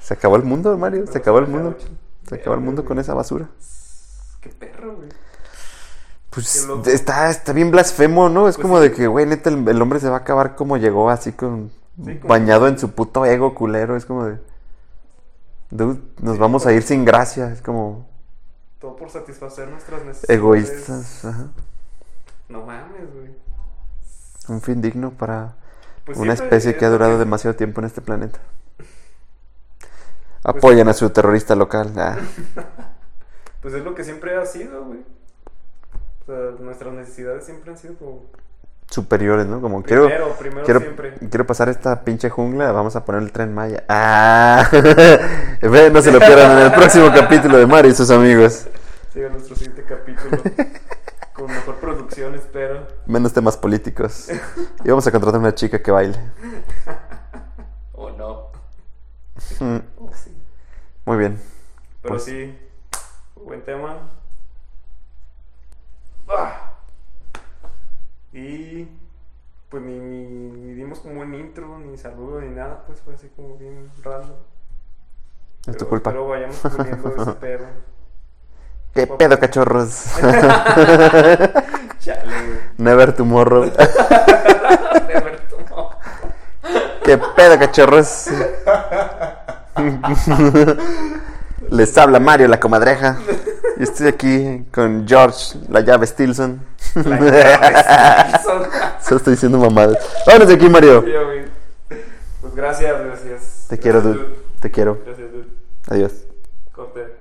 Speaker 1: Se acabó el mundo, Mario. Se acabó el mundo. Se acabó el mundo con esa basura.
Speaker 2: Qué perro, güey.
Speaker 1: Pues está, está bien blasfemo, ¿no? Es
Speaker 2: Pues
Speaker 1: como
Speaker 2: sí.
Speaker 1: de que, güey, neta, el, el hombre se va a acabar como llegó, así con...
Speaker 2: Sí, como-
Speaker 1: bañado en su puto ego culero. Es como de... Dude, nos
Speaker 2: Sí,
Speaker 1: vamos a ir sin gracia. Es como...
Speaker 2: Todo por satisfacer nuestras necesidades.
Speaker 1: Egoístas. Ajá.
Speaker 2: No mames, güey.
Speaker 1: Un fin digno para
Speaker 2: Pues
Speaker 1: una especie
Speaker 2: es
Speaker 1: que ha durado demasiado tiempo en este planeta.
Speaker 2: Pues
Speaker 1: Apoyan a su terrorista local. Ah,
Speaker 2: Pues es lo que siempre ha sido, güey. O sea, nuestras necesidades siempre han sido como.
Speaker 1: superiores, ¿no? Como quiero,
Speaker 2: Primero, primero
Speaker 1: quiero,
Speaker 2: siempre.
Speaker 1: quiero pasar esta pinche jungla, vamos a poner el tren Maya. Ah, no se lo pierdan en el próximo capítulo de Mario y sus amigos.
Speaker 2: Sigue nuestro siguiente capítulo. con mejor producción, espero.
Speaker 1: Menos temas políticos. Y vamos a contratar una chica que baile.
Speaker 2: O no. O sí.
Speaker 1: Muy bien.
Speaker 2: Pero
Speaker 1: Pues-
Speaker 2: sí, buen tema. Ah. Y pues ni, ni, ni dimos como un intro, ni saludo, ni nada, pues fue así como bien random.
Speaker 1: Es tu
Speaker 2: Pero
Speaker 1: culpa.
Speaker 2: Espero vayamos puliendo ese pedo.
Speaker 1: ¿Qué pedo, cachorros?
Speaker 2: Chale, güey.
Speaker 1: Never tomorrow.
Speaker 2: De ver tu mo-
Speaker 1: ¿Qué pedo, cachorros? Les habla Mario, la comadreja. Y estoy aquí con George, la llave Stilson.
Speaker 2: La llave Stilson.
Speaker 1: Solo estoy diciendo mamadas. Vámonos de aquí, Mario.
Speaker 2: Pues gracias, gracias.
Speaker 1: Te quiero, dude. Te quiero.
Speaker 2: Gracias, dude.
Speaker 1: Adiós.
Speaker 2: Corte.